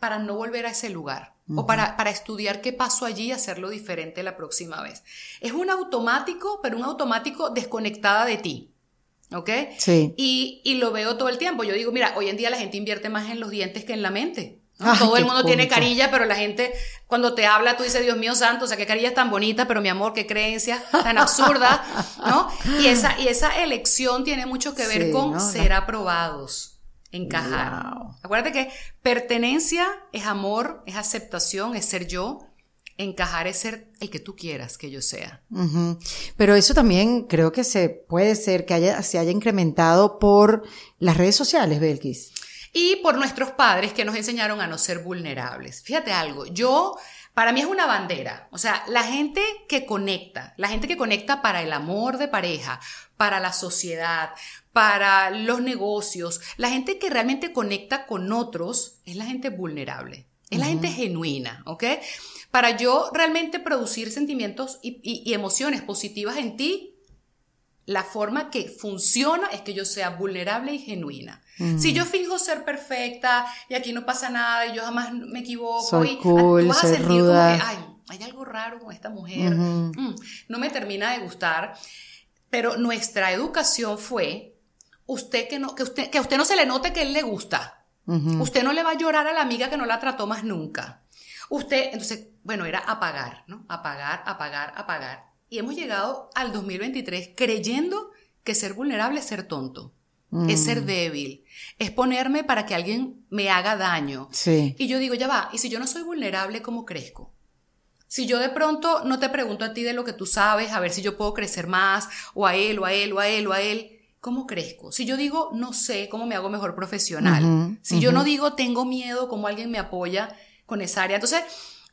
para no volver a ese lugar o para, para estudiar qué pasó allí y hacerlo diferente la próxima vez. Es un automático, pero un automático desconectada de ti. ¿Ok? Sí. Y, y lo veo todo el tiempo. Yo digo, mira, hoy en día la gente invierte más en los dientes que en la mente. Todo el mundo tiene carilla, pero la gente cuando te habla, tú dices, Dios mío santo, o sea, qué carilla tan bonita, pero mi amor, qué creencia tan absurda, ¿no? Y esa, y esa elección tiene mucho que ver Sí, con ¿no? ser aprobados, encajar. Wow. Acuérdate que pertenencia es amor, es aceptación, es ser yo. Encajar es ser el que tú quieras que yo sea. Pero eso también creo que se puede ser que haya, se haya incrementado por las redes sociales, Belkis. Y por nuestros padres que nos enseñaron a no ser vulnerables. Fíjate algo, yo, para mí es una bandera, o sea, la gente que conecta, la gente que conecta para el amor de pareja, para la sociedad, para los negocios, la gente que realmente conecta con otros es la gente vulnerable, es la gente genuina, ¿ok? Para yo realmente producir sentimientos y, y- y emociones positivas en ti, la forma que funciona es que yo sea vulnerable y genuina. Si yo finjo ser perfecta y aquí no pasa nada y yo jamás me equivoco Soy y ah, cool, tú vas a sentir ruda. como que, ay, hay algo raro con esta mujer, Mm, no me termina de gustar, pero nuestra educación fue usted que no que usted que a usted no se le note que él le gusta. Usted no le va a llorar a la amiga que no la trató más nunca. Usted, entonces, bueno, era apagar, ¿no? Apagar, apagar, apagar. Y hemos llegado al 2023 creyendo que ser vulnerable es ser tonto, es ser débil, es ponerme para que alguien me haga daño. Sí. Y yo digo, ya va, y si yo no soy vulnerable, ¿cómo crezco? Si yo de pronto no te pregunto a ti de lo que tú sabes, a ver si yo puedo crecer más, o a él, o a él, o a él, o a él, ¿cómo crezco? Si yo digo, no sé cómo me hago mejor profesional, si yo no digo, tengo miedo, cómo alguien me apoya con esa área. Entonces,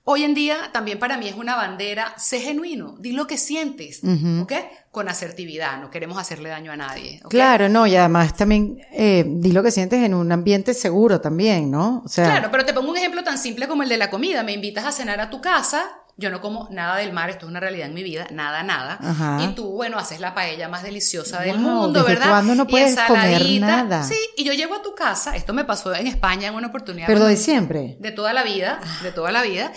hoy en día también para mí es una bandera, sé genuino, di lo que sientes, ¿ok? Con asertividad, no queremos hacerle daño a nadie. Claro, no, y además también eh, di lo que sientes en un ambiente seguro también, ¿no? O sea, Claro, pero te pongo un ejemplo tan simple como el de la comida. Me invitas a cenar a tu casa. Yo no como nada del mar, esto es una realidad en mi vida, nada, nada. Ajá. Y tú, bueno, haces la paella más deliciosa del Wow, mundo, ¿desde ¿verdad? cuándo no puedes comer nada? Sí, y yo llego a tu casa, esto me pasó en España en una oportunidad. pero de siempre. de toda la vida, de toda la vida.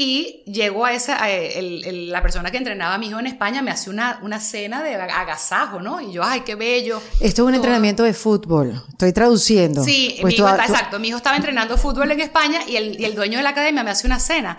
Y llego a esa, a el- el- la persona que entrenaba a mi hijo en España me hace una, una cena de agasajo, ¿no? Y yo, ay, qué bello. Esto es un Todo. entrenamiento de fútbol. Estoy traduciendo. Sí, Pues mi tú- hijo, tú- exacto. Mi hijo estaba entrenando fútbol en España y el, y el dueño de la academia me hace una cena.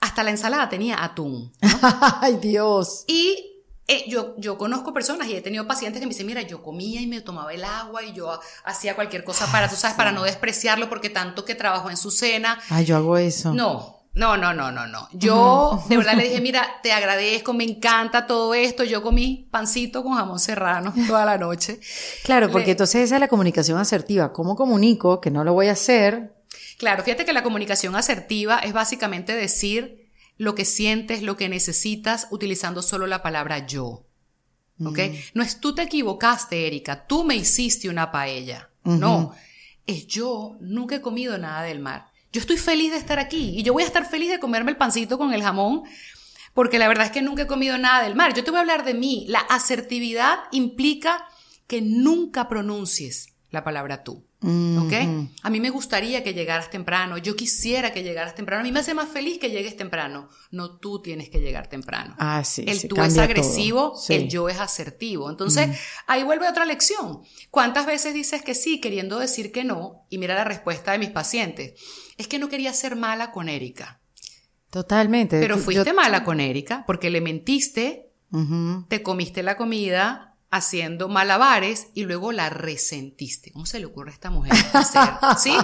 Hasta la ensalada tenía atún. Ay, Dios. Y eh, yo, yo conozco personas y he tenido pacientes que me dicen, mira, yo comía y me tomaba el agua y yo hacía cualquier cosa para, tú sabes, para no despreciarlo porque tanto que trabajó en su cena. Ay, yo hago eso. No, No, no, no, no, no. Yo de verdad le dije, mira, te agradezco, me encanta todo esto. Yo comí pancito con jamón serrano toda la noche. Claro, porque entonces esa es la comunicación asertiva. ¿Cómo comunico que no lo voy a hacer? Claro, fíjate que la comunicación asertiva es básicamente decir lo que sientes, lo que necesitas, utilizando solo la palabra yo. ¿Ok? No es tú te equivocaste, Erika, tú me hiciste una paella. No, es yo nunca he comido nada del mar. Yo estoy feliz de estar aquí y yo voy a estar feliz de comerme el pancito con el jamón porque la verdad es que nunca he comido nada del mar. Yo te voy a hablar de mí. La asertividad implica que nunca pronuncies la palabra tú. ¿Ok? A mí me gustaría que llegaras temprano, yo quisiera que llegaras temprano, a mí me hace más feliz que llegues temprano, no tú tienes que llegar temprano. Ah, sí. El tú es agresivo, el yo es asertivo. Entonces, ahí vuelve otra lección. ¿Cuántas veces dices que sí queriendo decir que no? Y mira la respuesta de mis pacientes. Es que no quería ser mala con Erika. Totalmente. Pero fuiste mala con Erika porque le mentiste, te comiste la comida, haciendo malabares y luego la resentiste. ¿Cómo se le ocurre a esta mujer hacer? ¿Sí?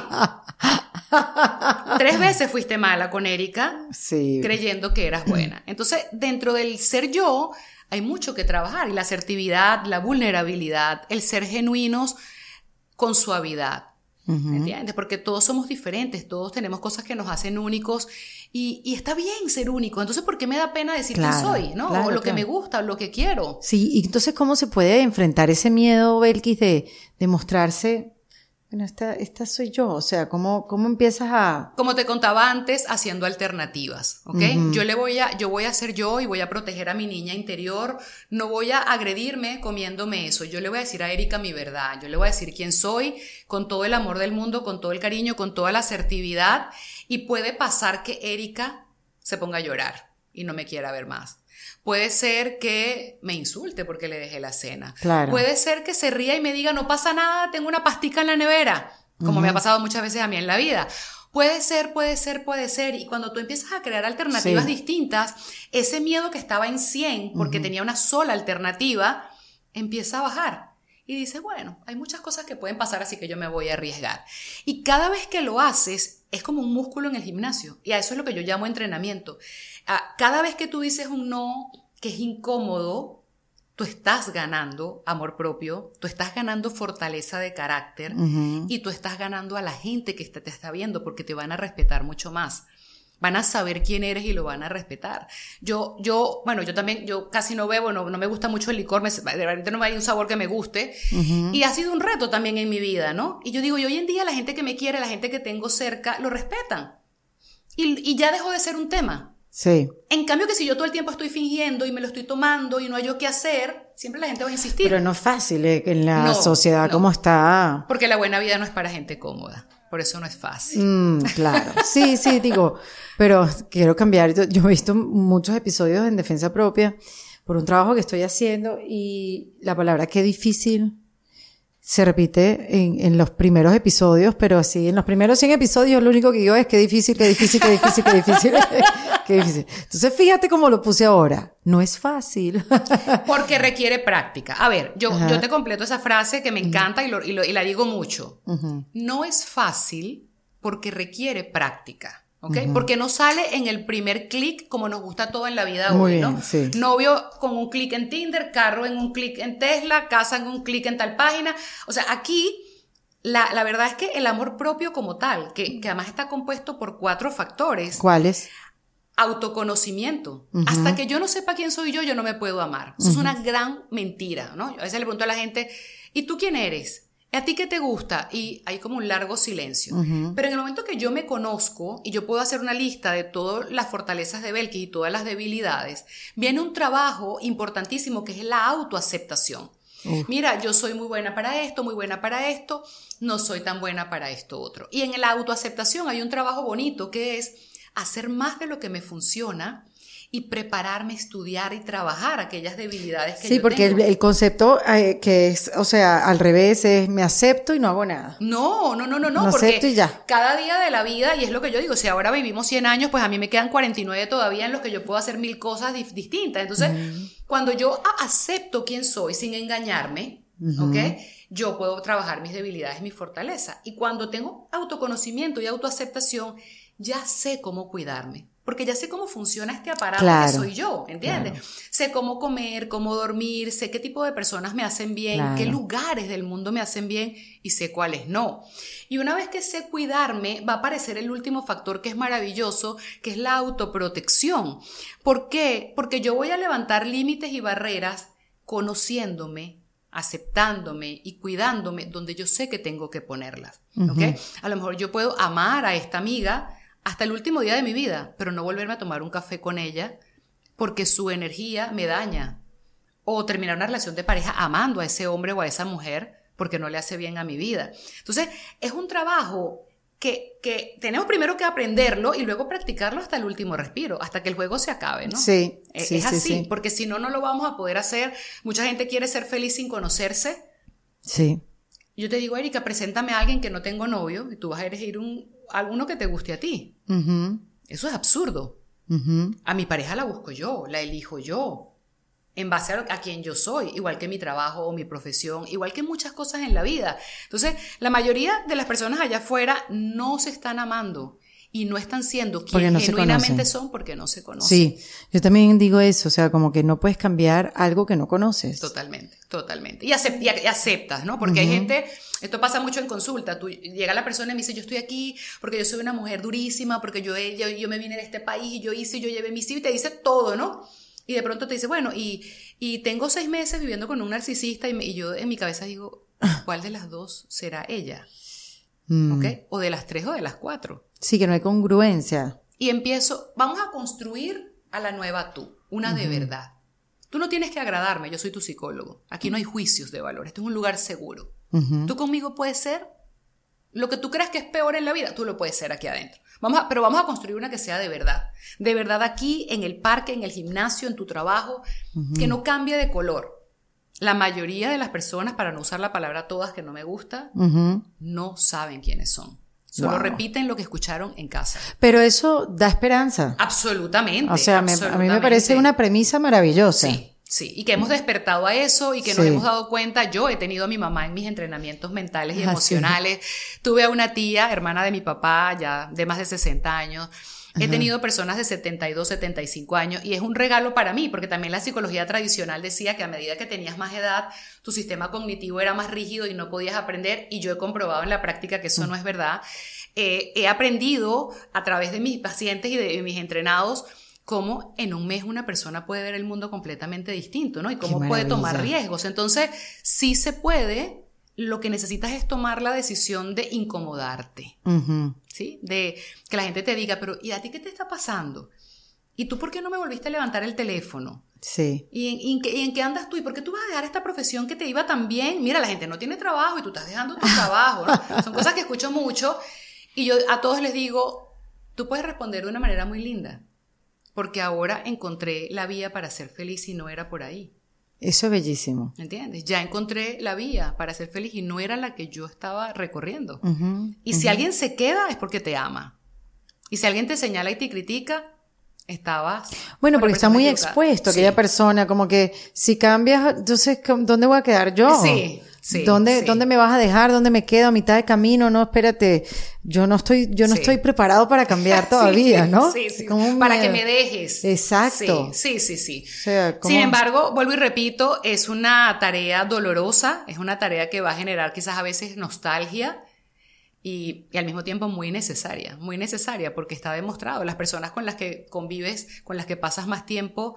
Tres veces fuiste mala con Erika, sí. creyendo que eras buena. Entonces, dentro del ser yo, hay mucho que trabajar y la asertividad, la vulnerabilidad, el ser genuinos con suavidad. ¿Entiendes? Porque todos somos diferentes, todos tenemos cosas que nos hacen únicos y, está bien ser único. Entonces, ¿por qué me da pena decir quién soy? ¿no? o lo que me gusta, o lo que quiero. Sí, y entonces, ¿cómo se puede enfrentar ese miedo, Belkis, de, de mostrarse bueno, esta, esta soy yo, o sea, ¿cómo, ¿cómo empiezas a...? Como te contaba antes, haciendo alternativas, ¿ok? Yo le voy a, yo voy a ser yo y voy a proteger a mi niña interior, no voy a agredirme comiéndome eso, yo le voy a decir a Erika mi verdad, yo le voy a decir quién soy, con todo el amor del mundo, con todo el cariño, con toda la asertividad, y puede pasar que Erika se ponga a llorar y no me quiera ver más. Puede ser que me insulte porque le dejé la cena. Puede ser que se ría y me diga, no pasa nada, tengo una pastica en la nevera, como me ha pasado muchas veces a mí en la vida. Puede ser, puede ser, puede ser. Y cuando tú empiezas a crear alternativas distintas, ese miedo que estaba en 100 porque tenía una sola alternativa, empieza a bajar. Y dice, bueno, hay muchas cosas que pueden pasar, así que yo me voy a arriesgar. Y cada vez que lo haces, es como un músculo en el gimnasio. Y a eso es lo que yo llamo entrenamiento. Ah, cada vez que tú dices un no que es incómodo, tú estás ganando amor propio, tú estás ganando fortaleza de carácter y tú estás ganando a la gente que te está viendo porque te van a respetar mucho más. Van a saber quién eres y lo van a respetar. Yo, yo, bueno, yo también, yo casi no bebo, no, no me gusta mucho el licor, me, de repente no hay un sabor que me guste. Y ha sido un reto también en mi vida, ¿no? Y yo digo, y hoy en día la gente que me quiere, la gente que tengo cerca, lo respetan. Y, y ya dejó de ser un tema. Sí. En cambio que si yo todo el tiempo estoy fingiendo y me lo estoy tomando y no hay yo qué hacer, siempre la gente va a insistir. Pero no es fácil eh, en la sociedad como está. Porque la buena vida no es para gente cómoda. Por eso no es fácil. Mm, claro. Sí, sí, digo, pero quiero cambiar. Yo he visto muchos episodios en defensa propia por un trabajo que estoy haciendo y la palabra qué difícil se repite en, en, los primeros episodios, pero así, en los primeros 100 episodios lo único que digo es que difícil, que difícil, que difícil, que difícil, que difícil. Entonces fíjate cómo lo puse ahora. No es fácil. Porque requiere práctica. A ver, yo, yo te completo esa frase que me encanta y, lo, y, lo, y la digo mucho. No es fácil porque requiere práctica. ¿Ok? Porque no sale en el primer clic como nos gusta todo en la vida hoy, ¿no? Novio con un clic en Tinder, carro en un clic en Tesla, casa en un clic en tal página. O sea, aquí la, la verdad es que el amor propio como tal, que, que además está compuesto por cuatro factores. ¿Cuáles? autoconocimiento. Hasta que yo no sepa quién soy yo, yo no me puedo amar. Eso es una gran mentira, ¿no? a veces le pregunto a la gente, ¿y tú quién eres? ¿A ti qué te gusta? Y hay como un largo silencio. Pero en el momento que yo me conozco y yo puedo hacer una lista de todas las fortalezas de Belkis y todas las debilidades, viene un trabajo importantísimo que es la autoaceptación. Mira, yo soy muy buena para esto, muy buena para esto, no soy tan buena para esto otro. Y en la autoaceptación hay un trabajo bonito que es hacer más de lo que me funciona y prepararme, estudiar y trabajar aquellas debilidades que sí, porque El, concepto eh, que es, o sea, al revés es me acepto y no hago nada. No, no, no, no, no, porque acepto y ya. cada día de la vida, y es lo que yo digo, si ahora vivimos 100 años, pues a mí me quedan 49 todavía en los que yo puedo hacer mil cosas distintas. Entonces, cuando yo acepto quién soy sin engañarme, ¿ok? Yo puedo trabajar mis debilidades, mis fortalezas. Y cuando tengo autoconocimiento y autoaceptación, ya sé cómo cuidarme. Porque ya sé cómo funciona este aparato Claro, que soy yo, ¿entiendes? Sé cómo comer, cómo dormir, sé qué tipo de personas me hacen bien, qué lugares del mundo me hacen bien y sé cuáles no. Y una vez que sé cuidarme, va a aparecer el último factor que es maravilloso, que es la autoprotección. ¿Por qué? Porque yo voy a levantar límites y barreras conociéndome, aceptándome y cuidándome donde yo sé que tengo que ponerlas. ¿ok? A lo mejor yo puedo amar a esta amiga hasta el último día de mi vida, pero no volverme a tomar un café con ella porque su energía me daña. O terminar una relación de pareja amando a ese hombre o a esa mujer porque no le hace bien a mi vida. Entonces, es un trabajo que, que tenemos primero que aprenderlo y luego practicarlo hasta el último respiro, hasta que el juego se acabe, ¿no? Sí, Es, sí, es sí, así, sí. porque si no, no lo vamos a poder hacer. Mucha gente quiere ser feliz sin conocerse. Sí. Yo te digo, Erika, preséntame a alguien que no tengo novio y tú vas a elegir un, alguno que te guste a ti. Eso es absurdo. A mi pareja la busco yo, la elijo yo, en base a, a quien yo soy, igual que mi trabajo o mi profesión, igual que muchas cosas en la vida. Entonces, la mayoría de las personas allá afuera no se están amando y no están siendo quienes no genuinamente son porque no se conocen. Sí, yo también digo eso, o sea, como que no puedes cambiar algo que no conoces. Totalmente, totalmente. Y, aceptas, ¿no? Porque hay gente, esto pasa mucho en consulta, tú, llega la persona y me dice, yo estoy aquí porque yo soy una mujer durísima, porque yo, yo, yo me vine de este país y yo hice, yo llevé mis hijos y te dice todo, ¿no? Y de pronto te dice, bueno, y, y tengo seis meses viviendo con un narcisista y, me- y yo en mi cabeza digo, ¿cuál de las dos será ella? Mm. ¿Ok? O de las tres o de las cuatro. Sí, que no hay congruencia. Y empiezo, vamos a construir a la nueva tú, una de verdad. Tú no tienes que agradarme, yo soy tu psicólogo. Aquí no hay juicios de valor, esto es un lugar seguro. Tú conmigo puedes ser lo que tú creas que es peor en la vida, tú lo puedes ser aquí adentro. Vamos a- pero vamos a construir una que sea de verdad. De verdad aquí, en el parque, en el gimnasio, en tu trabajo, que no cambie de color. La mayoría de las personas, para no usar la palabra todas que no me gusta, no saben quiénes son. Solo Wow. repiten lo que escucharon en casa. Pero eso da esperanza. Absolutamente. O sea, me- a mí me parece una premisa maravillosa. Sí, sí. Y que hemos despertado a eso y que nos Sí. hemos dado cuenta. Yo he tenido a mi mamá en mis entrenamientos mentales y Ah, sí. emocionales. Tuve a una tía, hermana de mi papá, ya de más de 60 años. He tenido personas de 72, 75 años y es un regalo para mí porque también la psicología tradicional decía que a medida que tenías más edad, tu sistema cognitivo era más rígido y no podías aprender y yo he comprobado en la práctica que eso no es verdad. Eh, he aprendido a través de mis pacientes y de mis entrenados cómo en un mes una persona puede ver el mundo completamente distinto, ¿no? Y cómo puede tomar riesgos. Entonces, sí se puede, lo que necesitas es tomar la decisión de incomodarte. ¿sí? De que la gente te diga, pero ¿y a ti qué te está pasando? ¿Y tú por qué no me volviste a levantar el teléfono? Sí. ¿Y en, y en qué, y en qué andas tú? ¿Y por qué tú vas a dejar esta profesión que te iba tan bien? Mira, la gente no tiene trabajo y tú estás dejando tu trabajo. ¿no? Son cosas que escucho mucho y yo a todos les digo, tú puedes responder de una manera muy linda, porque ahora encontré la vía para ser feliz y no era por ahí. Eso es bellísimo. ¿Entiendes? Ya encontré la vía para ser feliz y no era la que yo estaba recorriendo. Y si alguien se queda es porque te ama. Y si alguien te señala y te critica, estabas. Bueno, porque está muy equivocada. expuesto Sí. aquella persona, como que si cambias, entonces, ¿cómo- ¿dónde voy a quedar yo? Sí, sí, ¿Dónde, sí. ¿Dónde me vas a dejar? ¿Dónde me quedo a mitad de camino? No, espérate, yo no estoy, yo no Sí. estoy preparado para cambiar todavía, ¿no? Sí, sí. Como Para que me dejes. Exacto. Sí, sí, sí. O sea, Sin embargo, vuelvo y repito, es una tarea dolorosa, es una tarea que va a generar quizás a veces nostalgia y, y al mismo tiempo muy necesaria, muy necesaria porque está demostrado, las personas con las que convives, con las que pasas más tiempo,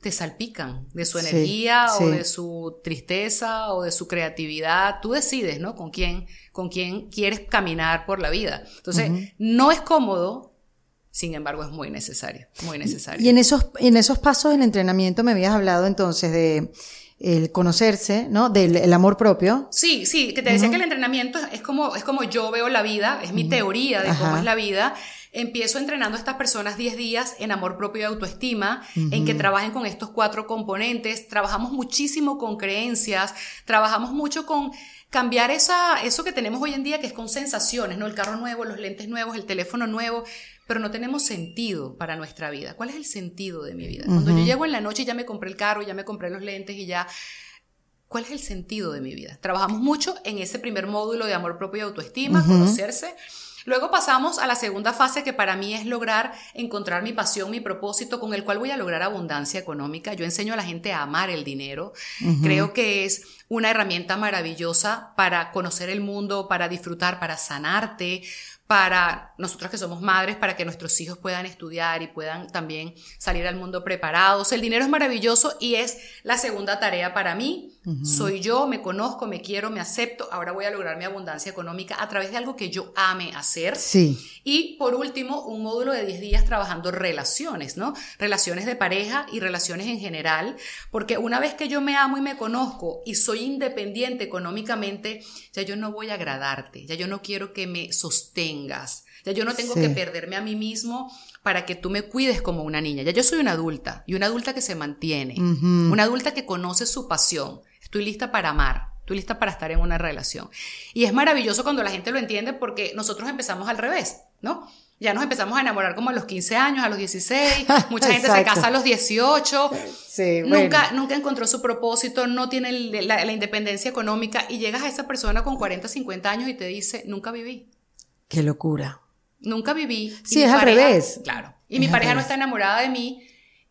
te salpican de su energía sí. o de su tristeza o de su creatividad. Tú decides, ¿no? Con quién, con quién quieres caminar por la vida. Entonces, no es cómodo, sin embargo, es muy necesario, muy necesario. Y en esos, en esos pasos del entrenamiento me habías hablado entonces de el conocerse, ¿no? Del el amor propio. Sí, sí, que te decía que el entrenamiento es como, es como yo veo la vida, es mi teoría de cómo Ajá. es la vida. Empiezo entrenando a estas personas 10 días en amor propio y autoestima, en que trabajen con estos cuatro componentes. Trabajamos muchísimo con creencias, trabajamos mucho con cambiar esa, eso que tenemos hoy en día, que es con sensaciones, ¿no? El carro nuevo, los lentes nuevos, el teléfono nuevo, pero no tenemos sentido para nuestra vida. ¿Cuál es el sentido de mi vida? Cuando yo llego en la noche y ya me compré el carro, ya me compré los lentes y ya ¿Cuál es el sentido de mi vida? Trabajamos mucho en ese primer módulo de amor propio y autoestima, conocerse. Luego pasamos a la segunda fase que para mí es lograr encontrar mi pasión, mi propósito con el cual voy a lograr abundancia económica. Yo enseño a la gente a amar el dinero. Creo que es una herramienta maravillosa para conocer el mundo, para disfrutar, para sanarte, para nosotros que somos madres, para que nuestros hijos puedan estudiar y puedan también salir al mundo preparados. El dinero es maravilloso y es la segunda tarea para mí. Soy yo, me conozco, me quiero, me acepto. Ahora voy a lograr mi abundancia económica a través de algo que yo ame hacer. Sí. Y por último, un módulo de 10 días trabajando relaciones, ¿no? Relaciones de pareja y relaciones en general, porque una vez que yo me amo y me conozco y soy independiente económicamente, ya yo no voy a agradarte, ya yo no quiero que me sostengas, ya yo no tengo Sí. que perderme a mí mismo para que tú me cuides como una niña. Ya yo soy una adulta y una adulta que se mantiene, una adulta que conoce su pasión. Estoy lista para amar. Estoy lista para estar en una relación. Y es maravilloso cuando la gente lo entiende porque nosotros empezamos al revés, ¿no? Ya nos empezamos a enamorar como a los 15 años, a los 16. Mucha gente se casa a los 18. Sí, bueno. Nunca, nunca encontró su propósito, no tiene la, la independencia económica y llegas a esa persona con 40, 50 años y te dice, nunca viví. Qué locura. Nunca viví. Sí, es al revés. Claro. Y Es mi pareja no está enamorada de mí.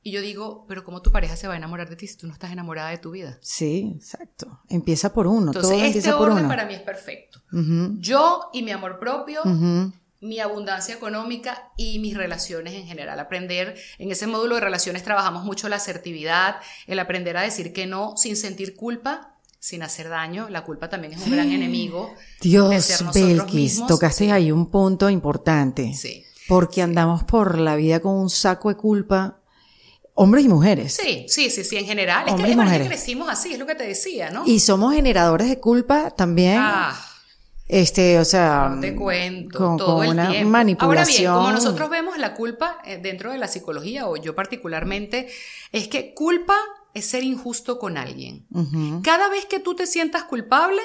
Y yo digo, pero ¿cómo tu pareja se va a enamorar de ti si tú no estás enamorada de tu vida? Sí, exacto. Empieza por uno, Entonces, todo este empieza por orden uno. para mí es perfecto. Ujú, Yo y mi amor propio, ujú. mi abundancia económica y mis relaciones en general. Aprender, en ese módulo de relaciones trabajamos mucho la asertividad, el aprender a decir que no sin sentir culpa, sin hacer daño. La culpa también es un gran enemigo. de Dios, ser nosotros Belkis, mismos. tocaste Sí. ahí un punto importante. Sí. Porque andamos por la vida con un saco de culpa, hombres y mujeres. Sí, sí, sí, sí, en general. Es Hombres que, y es que mujeres. crecimos así, es lo que te decía, ¿no? Y somos generadores de culpa también. Ah, Este, o sea, no te cuento, con, todo con el una tiempo. manipulación. Ahora bien, como nosotros vemos la culpa eh, dentro de la psicología, o yo particularmente, es que culpa es ser injusto con alguien. Cada vez que tú te sientas culpable,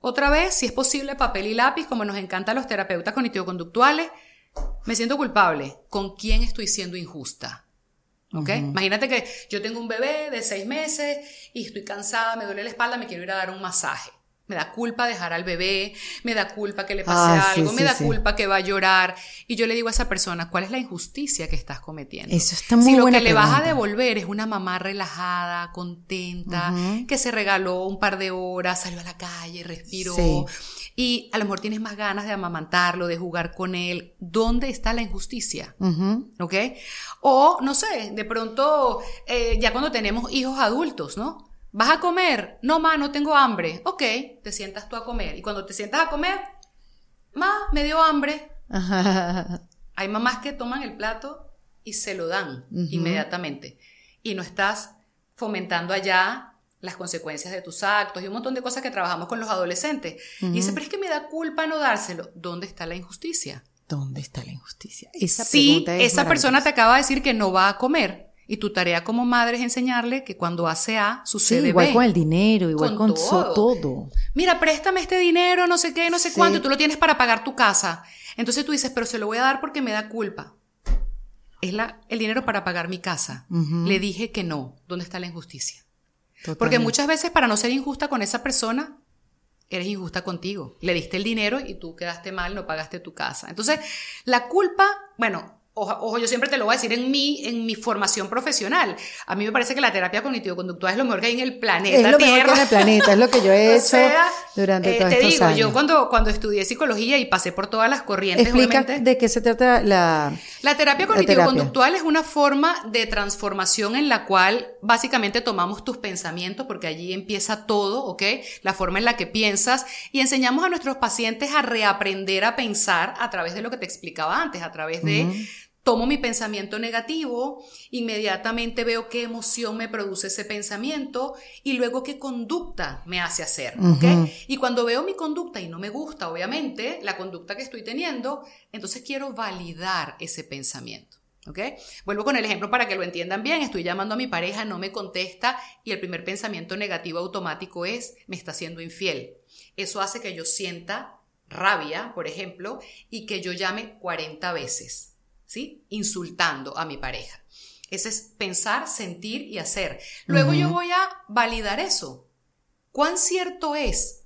otra vez, si es posible, papel y lápiz, como nos encantan los terapeutas cognitivo-conductuales, me siento culpable. ¿Con quién estoy siendo injusta? ¿Ok? Imagínate que yo tengo un bebé de seis meses y estoy cansada, me duele la espalda, me quiero ir a dar un masaje. Me da culpa dejar al bebé, me da culpa que le pase Ah, sí, algo, me sí, da sí. culpa que va a llorar. Y yo le digo a esa persona, ¿cuál es la injusticia que estás cometiendo? Eso está muy si lo buena que le vas a devolver es una mamá relajada, contenta, que se regaló un par de horas, salió a la calle, respiró. Y a lo mejor tienes más ganas de amamantarlo, de jugar con él. ¿Dónde está la injusticia? Ujú. ¿Ok? O, no sé, de pronto, eh, ya cuando tenemos hijos adultos, ¿no? ¿Vas a comer? No, ma, no tengo hambre. Ok, te sientas tú a comer. Y cuando te sientas a comer, ma, me dio hambre. Hay mamás que toman el plato y se lo dan inmediatamente. Y no estás fomentando allá las consecuencias de tus actos y un montón de cosas que trabajamos con los adolescentes. Y dice, pero es que me da culpa no dárselo. ¿Dónde está la injusticia? ¿Dónde está la injusticia? Esa si es esa persona te acaba de decir que no va a comer y tu tarea como madre es enseñarle que cuando hace A Sí, sucede igual B. con el dinero, igual Con todo. todo. Mira, préstame este dinero, no sé qué, no sé Sí. cuánto, y tú lo tienes para pagar tu casa. Entonces tú dices, pero se lo voy a dar porque me da culpa. Es la, el dinero para pagar mi casa. Le dije que no. ¿Dónde está la injusticia? Porque muchas veces para no ser injusta con esa persona, eres injusta contigo. Le diste el dinero y tú quedaste mal, no pagaste tu casa. Entonces, la culpa, bueno, ojo, ojo, yo siempre te lo voy a decir en mi, en mi formación profesional. A mí me parece que la terapia cognitivo-conductual es lo mejor que hay en el planeta es lo mejor que en el planeta, es lo que yo he O hecho sea, durante eh, todos te estos digo, años. yo cuando, cuando estudié psicología y pasé por todas las corrientes, Explica obviamente, de qué se trata la... la terapia cognitivo-conductual es una forma de transformación en la cual básicamente tomamos tus pensamientos, porque allí empieza todo, ¿ok? La forma en la que piensas y enseñamos a nuestros pacientes a reaprender a pensar a través de lo que te explicaba antes, a través de tomo mi pensamiento negativo, inmediatamente veo qué emoción me produce ese pensamiento y luego qué conducta me hace hacer. Ujú. Y cuando veo mi conducta y no me gusta, obviamente, la conducta que estoy teniendo, entonces quiero validar ese pensamiento. ¿Ok? Vuelvo con el ejemplo para que lo entiendan bien. Estoy llamando a mi pareja, no me contesta y el primer pensamiento negativo automático es, me está siendo infiel. Eso hace que yo sienta rabia, por ejemplo, y que yo llame 40 veces, ¿sí? Insultando a mi pareja. Ese es pensar, sentir y hacer. Luego yo voy a validar eso. ¿Cuán cierto es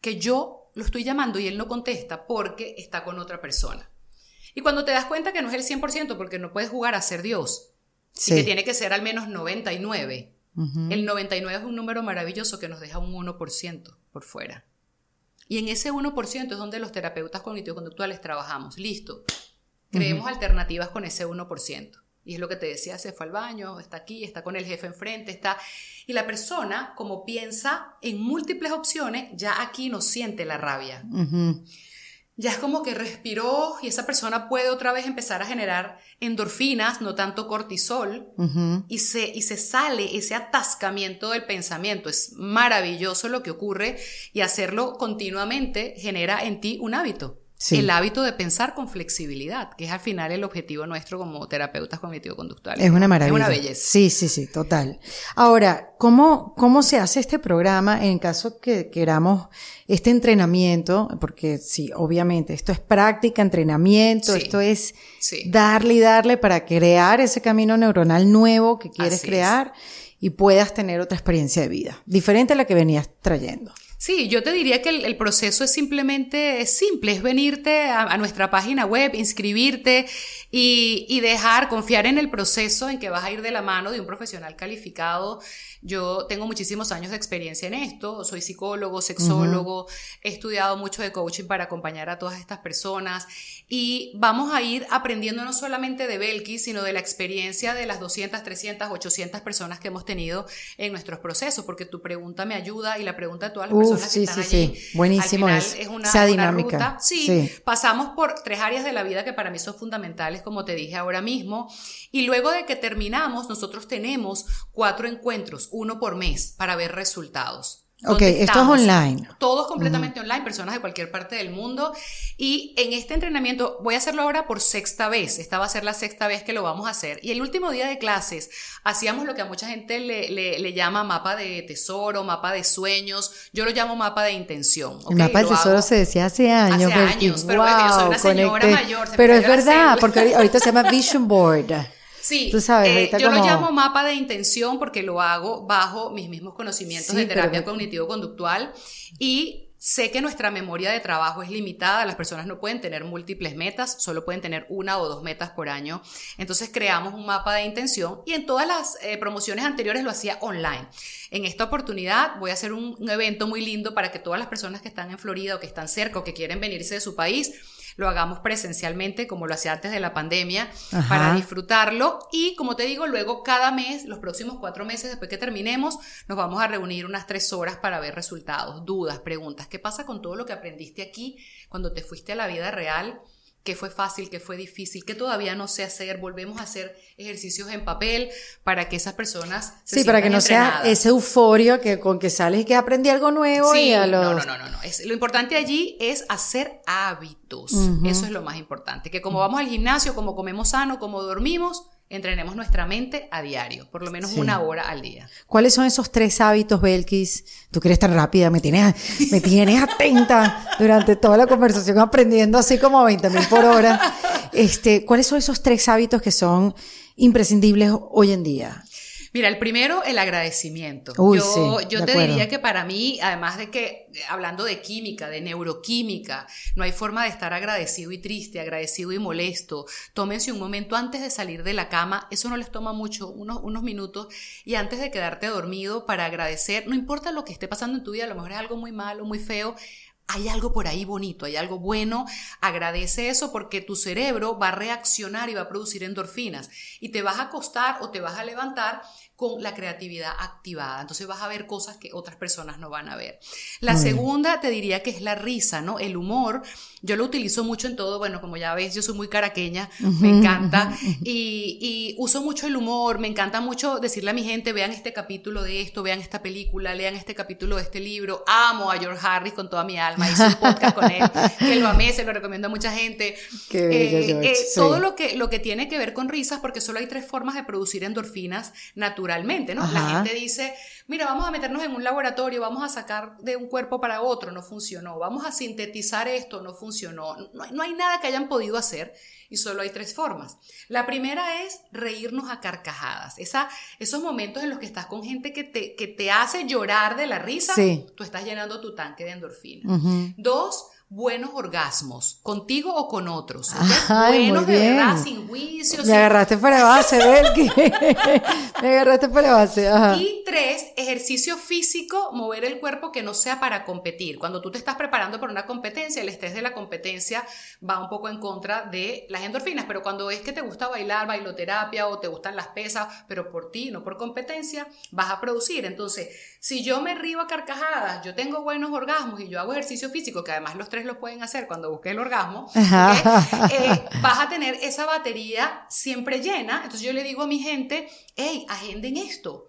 que yo lo estoy llamando y él no contesta porque está con otra persona. Y cuando te das cuenta que no es el 100% porque no puedes jugar a ser Dios, y que tiene que ser al menos 99, el 99 es un número maravilloso que nos deja un 1% por fuera. Y en ese 1% es donde los terapeutas cognitivo-conductuales trabajamos. Listo. Creemos alternativas con ese 1%. Y es lo que te decía, se fue al baño, está aquí, está con el jefe enfrente, está... Y la persona, como piensa en múltiples opciones, ya aquí no siente la rabia ya es como que respiró y esa persona puede otra vez empezar a generar endorfinas, no tanto cortisol, y, se, y se sale ese atascamiento del pensamiento. Es maravilloso lo que ocurre y hacerlo continuamente genera en ti un hábito. El hábito de pensar con flexibilidad, que es al final el objetivo nuestro como terapeutas cognitivo-conductuales. Es una maravilla. Es una belleza. Sí, sí, sí, total. Ahora, ¿cómo, cómo se hace este programa en caso que queramos este entrenamiento? Porque sí, obviamente, esto es práctica, entrenamiento, esto es darle y darle para crear ese camino neuronal nuevo que quieres crear y puedas tener otra experiencia de vida, diferente a la que venías trayendo. Sí, yo te diría que el, proceso es simplemente simple, es venirte a, nuestra página web, inscribirte y, y, dejar, confiar en el proceso en que vas a ir de la mano de un profesional calificado yo tengo muchísimos años de experiencia en esto, soy psicólogo, sexólogo, he estudiado mucho de coaching para acompañar a todas estas personas y vamos a ir aprendiendo no solamente de Belkis, sino de la experiencia de las 200, 300, 800 personas que hemos tenido en nuestros procesos, porque tu pregunta me ayuda y la pregunta de todas las personas que están allí. Sí. Buenísimo es, una, esa dinámica. Ruta. Sí, pasamos por tres áreas de la vida que para mí son fundamentales, como te dije ahora mismo, y luego de que terminamos, nosotros tenemos cuatro encuentros uno por mes, para ver resultados. Ok, esto es online. Todos completamente online, personas de cualquier parte del mundo. Y en este entrenamiento, voy a hacerlo ahora por sexta vez. Esta va a ser la sexta vez que lo vamos a hacer. Y el último día de clases hacíamos lo que a mucha gente le, le, llama mapa de tesoro, mapa de sueños. Yo lo llamo mapa de intención. El mapa de tesoro se decía hace años. Hace años, pero yo soy una señora mayor. Pero es verdad, porque ahorita se llama Vision Board. Sí, eh, yo lo llamo mapa de intención porque lo hago bajo mis mismos conocimientos de terapia cognitivo-conductual y sé que nuestra memoria de trabajo es limitada, las personas no pueden tener múltiples metas, solo pueden tener una o dos metas por año. Entonces creamos un mapa de intención y en todas las eh, promociones anteriores lo hacía online. En esta oportunidad voy a hacer un, un evento muy lindo para que todas las personas que están en Florida o que están cerca o que quieren venirse de su país lo hagamos presencialmente como lo hacía antes de la pandemia para disfrutarlo y como te digo, luego cada mes, los próximos cuatro meses después que terminemos, nos vamos a reunir unas tres horas para ver resultados, dudas, preguntas. ¿Qué pasa con todo lo que aprendiste aquí cuando te fuiste a la vida real? Qué fue fácil, qué fue difícil, qué todavía no sé hacer. Volvemos a hacer ejercicios en papel para que esas personas se Sí, para que no sea esa euforia que con que sales y que aprendí algo nuevo y a los... No, no, no, no. lo importante allí es hacer hábitos. Eso es lo más importante. Que como vamos al gimnasio, como comemos sano, como dormimos, entrenemos nuestra mente a diario, por lo menos una hora al día. ¿Cuáles son esos tres hábitos, Belkis? Tú que eres tan rápida, me tienes, me tienes atenta durante toda la conversación aprendiendo así como a 20 mil por hora. Este, ¿Cuáles son esos tres hábitos que son imprescindibles hoy en día? Mira, el primero, el agradecimiento. yo yo te diría que para mí, además de que, hablando de química, de neuroquímica, no hay forma de estar agradecido y triste, agradecido y molesto. Tómense un momento antes de salir de la cama, eso no les toma mucho, unos, unos minutos, y antes de quedarte dormido para agradecer, no importa lo que esté pasando en tu vida, a lo mejor es algo muy malo, muy feo, hay algo por ahí bonito, hay algo bueno, agradece eso porque tu cerebro va a reaccionar y va a producir endorfinas. Y te vas a acostar o te vas a levantar con la creatividad activada. Entonces vas a ver cosas que otras personas no van a ver. La segunda te diría que es la risa, ¿no? El humor. Yo lo utilizo mucho en todo. Bueno, como ya ves, yo soy muy caraqueña, me encanta. Y, y, uso mucho el humor, me encanta mucho decirle a mi gente, vean este capítulo de esto, vean esta película, lean este capítulo de este libro. Amo a George Harris con toda mi alma. Hice un podcast con él, que lo amé, se lo recomiendo a mucha gente. Qué eh, eh, Todo lo que, lo que tiene que ver con risas, porque solo hay tres formas de producir endorfinas naturales naturalmente, ¿no? La gente dice, mira, vamos a meternos en un laboratorio, vamos a sacar de un cuerpo para otro, no funcionó, vamos a sintetizar esto, no funcionó, no, no hay nada que hayan podido hacer y solo hay tres formas. La primera es reírnos a carcajadas. Esa, esos momentos en los que estás con gente que te, que te hace llorar de la risa, tú estás llenando tu tanque de endorfina. Dos, buenos orgasmos, contigo o con otros. buenos de verdad, sin juicios. Me agarraste para base, Belki. Me agarraste para base. Y tres, ejercicio físico, mover el cuerpo que no sea para competir. Cuando tú te estás preparando para una competencia, el estrés de la competencia va un poco en contra de las endorfinas, pero cuando es que te gusta bailar, bailoterapia o te gustan las pesas, pero por ti, no por competencia, vas a producir. Entonces, si yo me río a carcajadas, yo tengo buenos orgasmos y yo hago ejercicio físico, que además los tres lo pueden hacer cuando busques el orgasmo, eh, vas a tener esa batería siempre llena. Entonces yo le digo a mi gente, hey, agenden esto.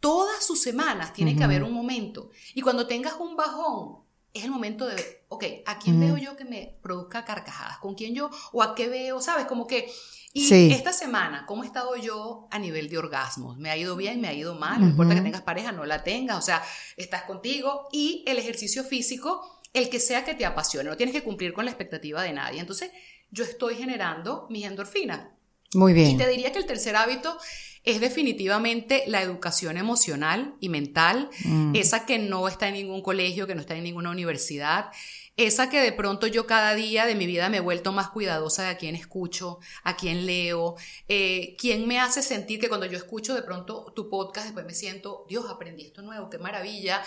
Todas sus semanas tiene que haber un momento. Y cuando tengas un bajón, es el momento de, ok, ¿a quién veo yo que me produzca carcajadas? ¿Con quién yo? ¿O a qué veo? ¿Sabes? Como que y esta semana, ¿cómo he estado yo a nivel de orgasmos? ¿Me ha ido bien? ¿Me ha ido mal? No importa que tengas pareja, no la tengas, o sea, estás contigo. Y el ejercicio físico, el que sea que te apasione, no tienes que cumplir con la expectativa de nadie. Entonces, yo estoy generando mis endorfinas. Muy bien. Y te diría que el tercer hábito es definitivamente la educación emocional y mental, mm. esa que no está en ningún colegio, que no está en ninguna universidad, esa que de pronto yo cada día de mi vida me he vuelto más cuidadosa de a quién escucho, a quién leo, eh, quién me hace sentir que cuando yo escucho de pronto tu podcast, después me siento, Dios, aprendí esto nuevo, qué maravilla.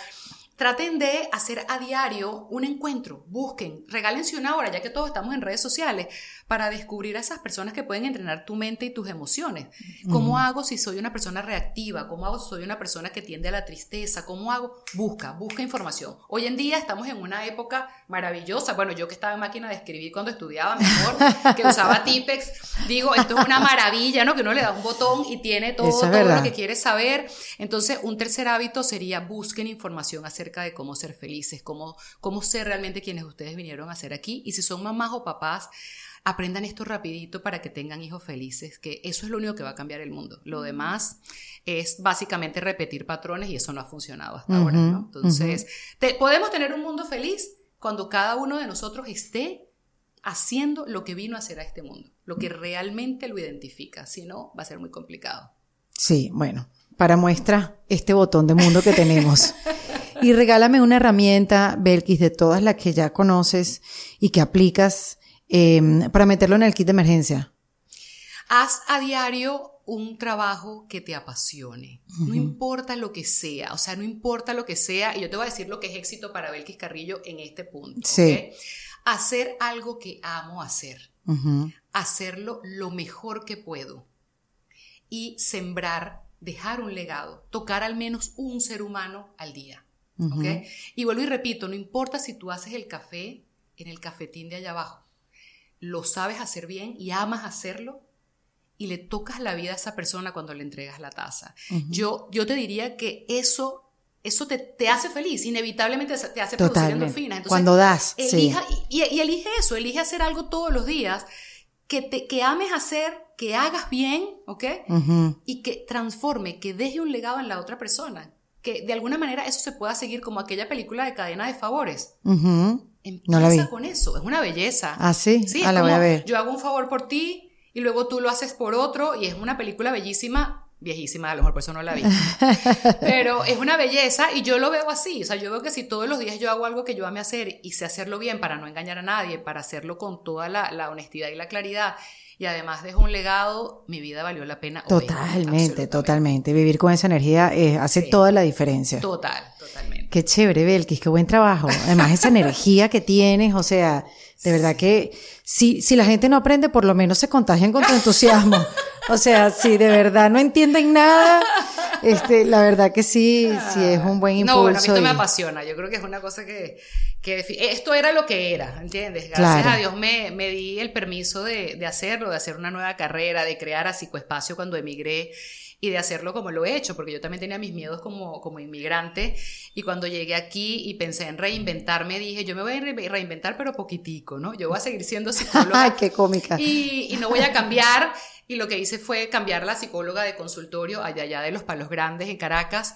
Traten de hacer a diario un encuentro, busquen, regálense una hora, ya que todos estamos en redes sociales, para descubrir a esas personas que pueden entrenar tu mente y tus emociones. ¿Cómo hago si soy una persona reactiva? ¿Cómo hago si soy una persona que tiende a la tristeza? ¿Cómo hago? Busca, busca información. Hoy en día estamos en una época maravillosa. Bueno, yo que estaba en máquina de escribir cuando estudiaba mejor, que usaba Tipex, digo, esto es una maravilla, ¿no? Que uno le da un botón y tiene todo, todo lo que quiere saber. Entonces, un tercer hábito sería busquen información acerca de cómo ser felices, cómo, cómo ser realmente quienes ustedes vinieron a ser aquí. Y si son mamás o papás, aprendan esto rapidito para que tengan hijos felices, que eso es lo único que va a cambiar el mundo. Lo demás es básicamente repetir patrones y eso no ha funcionado hasta ahora, ¿no? Entonces, podemos tener un mundo feliz cuando cada uno de nosotros esté haciendo lo que vino a hacer a este mundo, lo que realmente lo identifica, si no, va a ser muy complicado. Sí, bueno, para muestra este botón de mundo que tenemos. y regálame una herramienta, Belkis, de todas las que ya conoces y que aplicas Em, para meterlo en el kit de emergencia? Haz a diario un trabajo que te apasione. No importa lo que sea, o sea, no importa lo que sea, y yo te voy a decir lo que es éxito para Belkis Carrillo en este punto. Sí. Hacer algo que amo hacer. Hacerlo lo mejor que puedo. Y sembrar, dejar un legado, tocar al menos un ser humano al día. Y vuelvo y repito, no importa si tú haces el café en el cafetín de allá abajo lo sabes hacer bien y amas hacerlo y le tocas la vida a esa persona cuando le entregas la taza. yo, yo te diría que eso, eso te, te hace feliz, inevitablemente te hace producir endorfinas. Entonces, cuando das, elija, y, elige eso, elige hacer algo todos los días que, te, que ames hacer, que hagas bien, ¿ok? Y que transforme, que deje un legado en la otra persona. Que de alguna manera eso se pueda seguir como aquella película de cadena de favores. Empieza con eso, es una belleza. Ah, sí, sí ah, la voy a ver. Yo hago un favor por ti y luego tú lo haces por otro y es una película bellísima, viejísima, a lo mejor por eso no la vi. Pero es una belleza y yo lo veo así, o sea, yo veo que si todos los días yo hago algo que yo ame hacer y sé hacerlo bien para no engañar a nadie, para hacerlo con toda la, la honestidad y la claridad y además dejo un legado, mi vida valió la pena. Totalmente, totalmente. Vivir con esa energía eh, hace toda la diferencia. Total, totalmente. Qué chévere, Belkis, qué buen trabajo. Además, esa energía que tienes, o sea, de verdad que si, si la gente no aprende, por lo menos se contagian con tu entusiasmo. O sea, si de verdad no entienden nada, este, la verdad que sí, sí es un buen impulso. No, bueno, a mí esto me apasiona. Yo creo que es una cosa que, que esto era lo que era, ¿entiendes? Gracias a Dios me, me, di el permiso de, de hacerlo, de hacer una nueva carrera, de crear a Psicoespacio cuando emigré y de hacerlo como lo he hecho, porque yo también tenía mis miedos como, como inmigrante y cuando llegué aquí y pensé en reinventarme, dije, yo me voy a reinventar pero poquitico, ¿no? Yo voy a seguir siendo psicóloga. ¡Ay, qué cómica! Y, y no voy a cambiar y lo que hice fue cambiar la psicóloga de consultorio allá, allá de los Palos Grandes en Caracas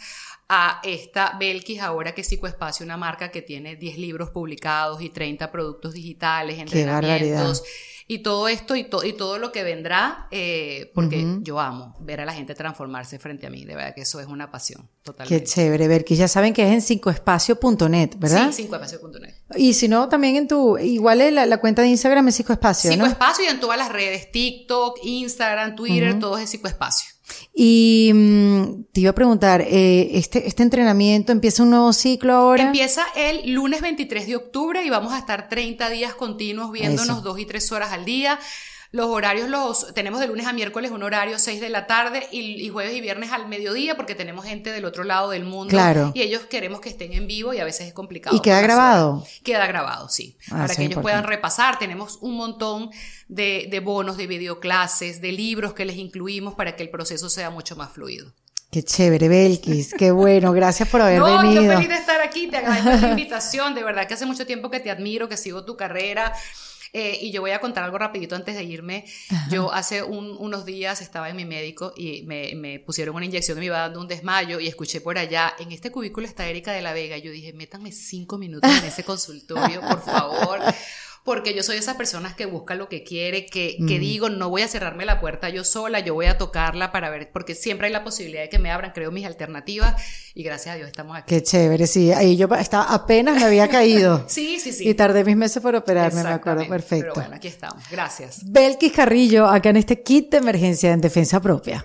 a esta Belkis ahora que es Psicoespacio, una marca que tiene 10 libros publicados y 30 productos digitales, entrenamientos y todo esto y, y todo lo que vendrá, eh, porque yo amo ver a la gente transformarse frente a mí, de verdad que eso es una pasión, totalmente. Qué chévere, Belkis, ya saben que es en cincoespacio.net, ¿verdad? Sí, cincoespacio.net. Y si no, también en tu, igual es la, cuenta de Instagram es Psicoespacio, ¿no? Psicoespacio y en todas las redes, TikTok, Instagram, Twitter, todo es Psicoespacio. Y mm, te iba a preguntar, eh, este, ¿este entrenamiento empieza un nuevo ciclo ahora? Empieza el lunes 23 de octubre y vamos a estar 30 días continuos viéndonos dos y tres horas al día. Los horarios los tenemos de lunes a miércoles un horario 6 de la tarde y, jueves y viernes al mediodía porque tenemos gente del otro lado del mundo claro. y ellos queremos que estén en vivo y a veces es complicado. ¿Y queda grabado? Queda grabado, sí. Ah, para que ellos puedan repasar. Tenemos un montón de, de bonos, de videoclases, de libros que les incluimos para que el proceso sea mucho más fluido. Qué chévere, Belkis, qué bueno, gracias por haber no, venido. Yo feliz de estar aquí, te agradezco la invitación, de verdad que hace mucho tiempo que te admiro, que sigo tu carrera, eh, y yo voy a contar algo rapidito antes de irme. Yo hace unos días estaba en mi médico y me, me, pusieron una inyección y me iba dando un desmayo y escuché por allá, en este cubículo está Erika de la Vega. Y yo dije, métanme cinco minutos en ese consultorio, por favor porque yo soy de esas personas que busca lo que quiere, que, que, mm. digo, no voy a cerrarme la puerta yo sola, yo voy a tocarla para ver, porque siempre hay la posibilidad de que me abran, creo, mis alternativas y gracias a Dios estamos aquí. Qué chévere, sí, ahí yo estaba, apenas me había caído. sí, sí, sí. Y tardé mis meses por operarme, me acuerdo, perfecto. Pero bueno, aquí estamos, gracias. Belkis Carrillo, acá en este kit de emergencia en defensa propia.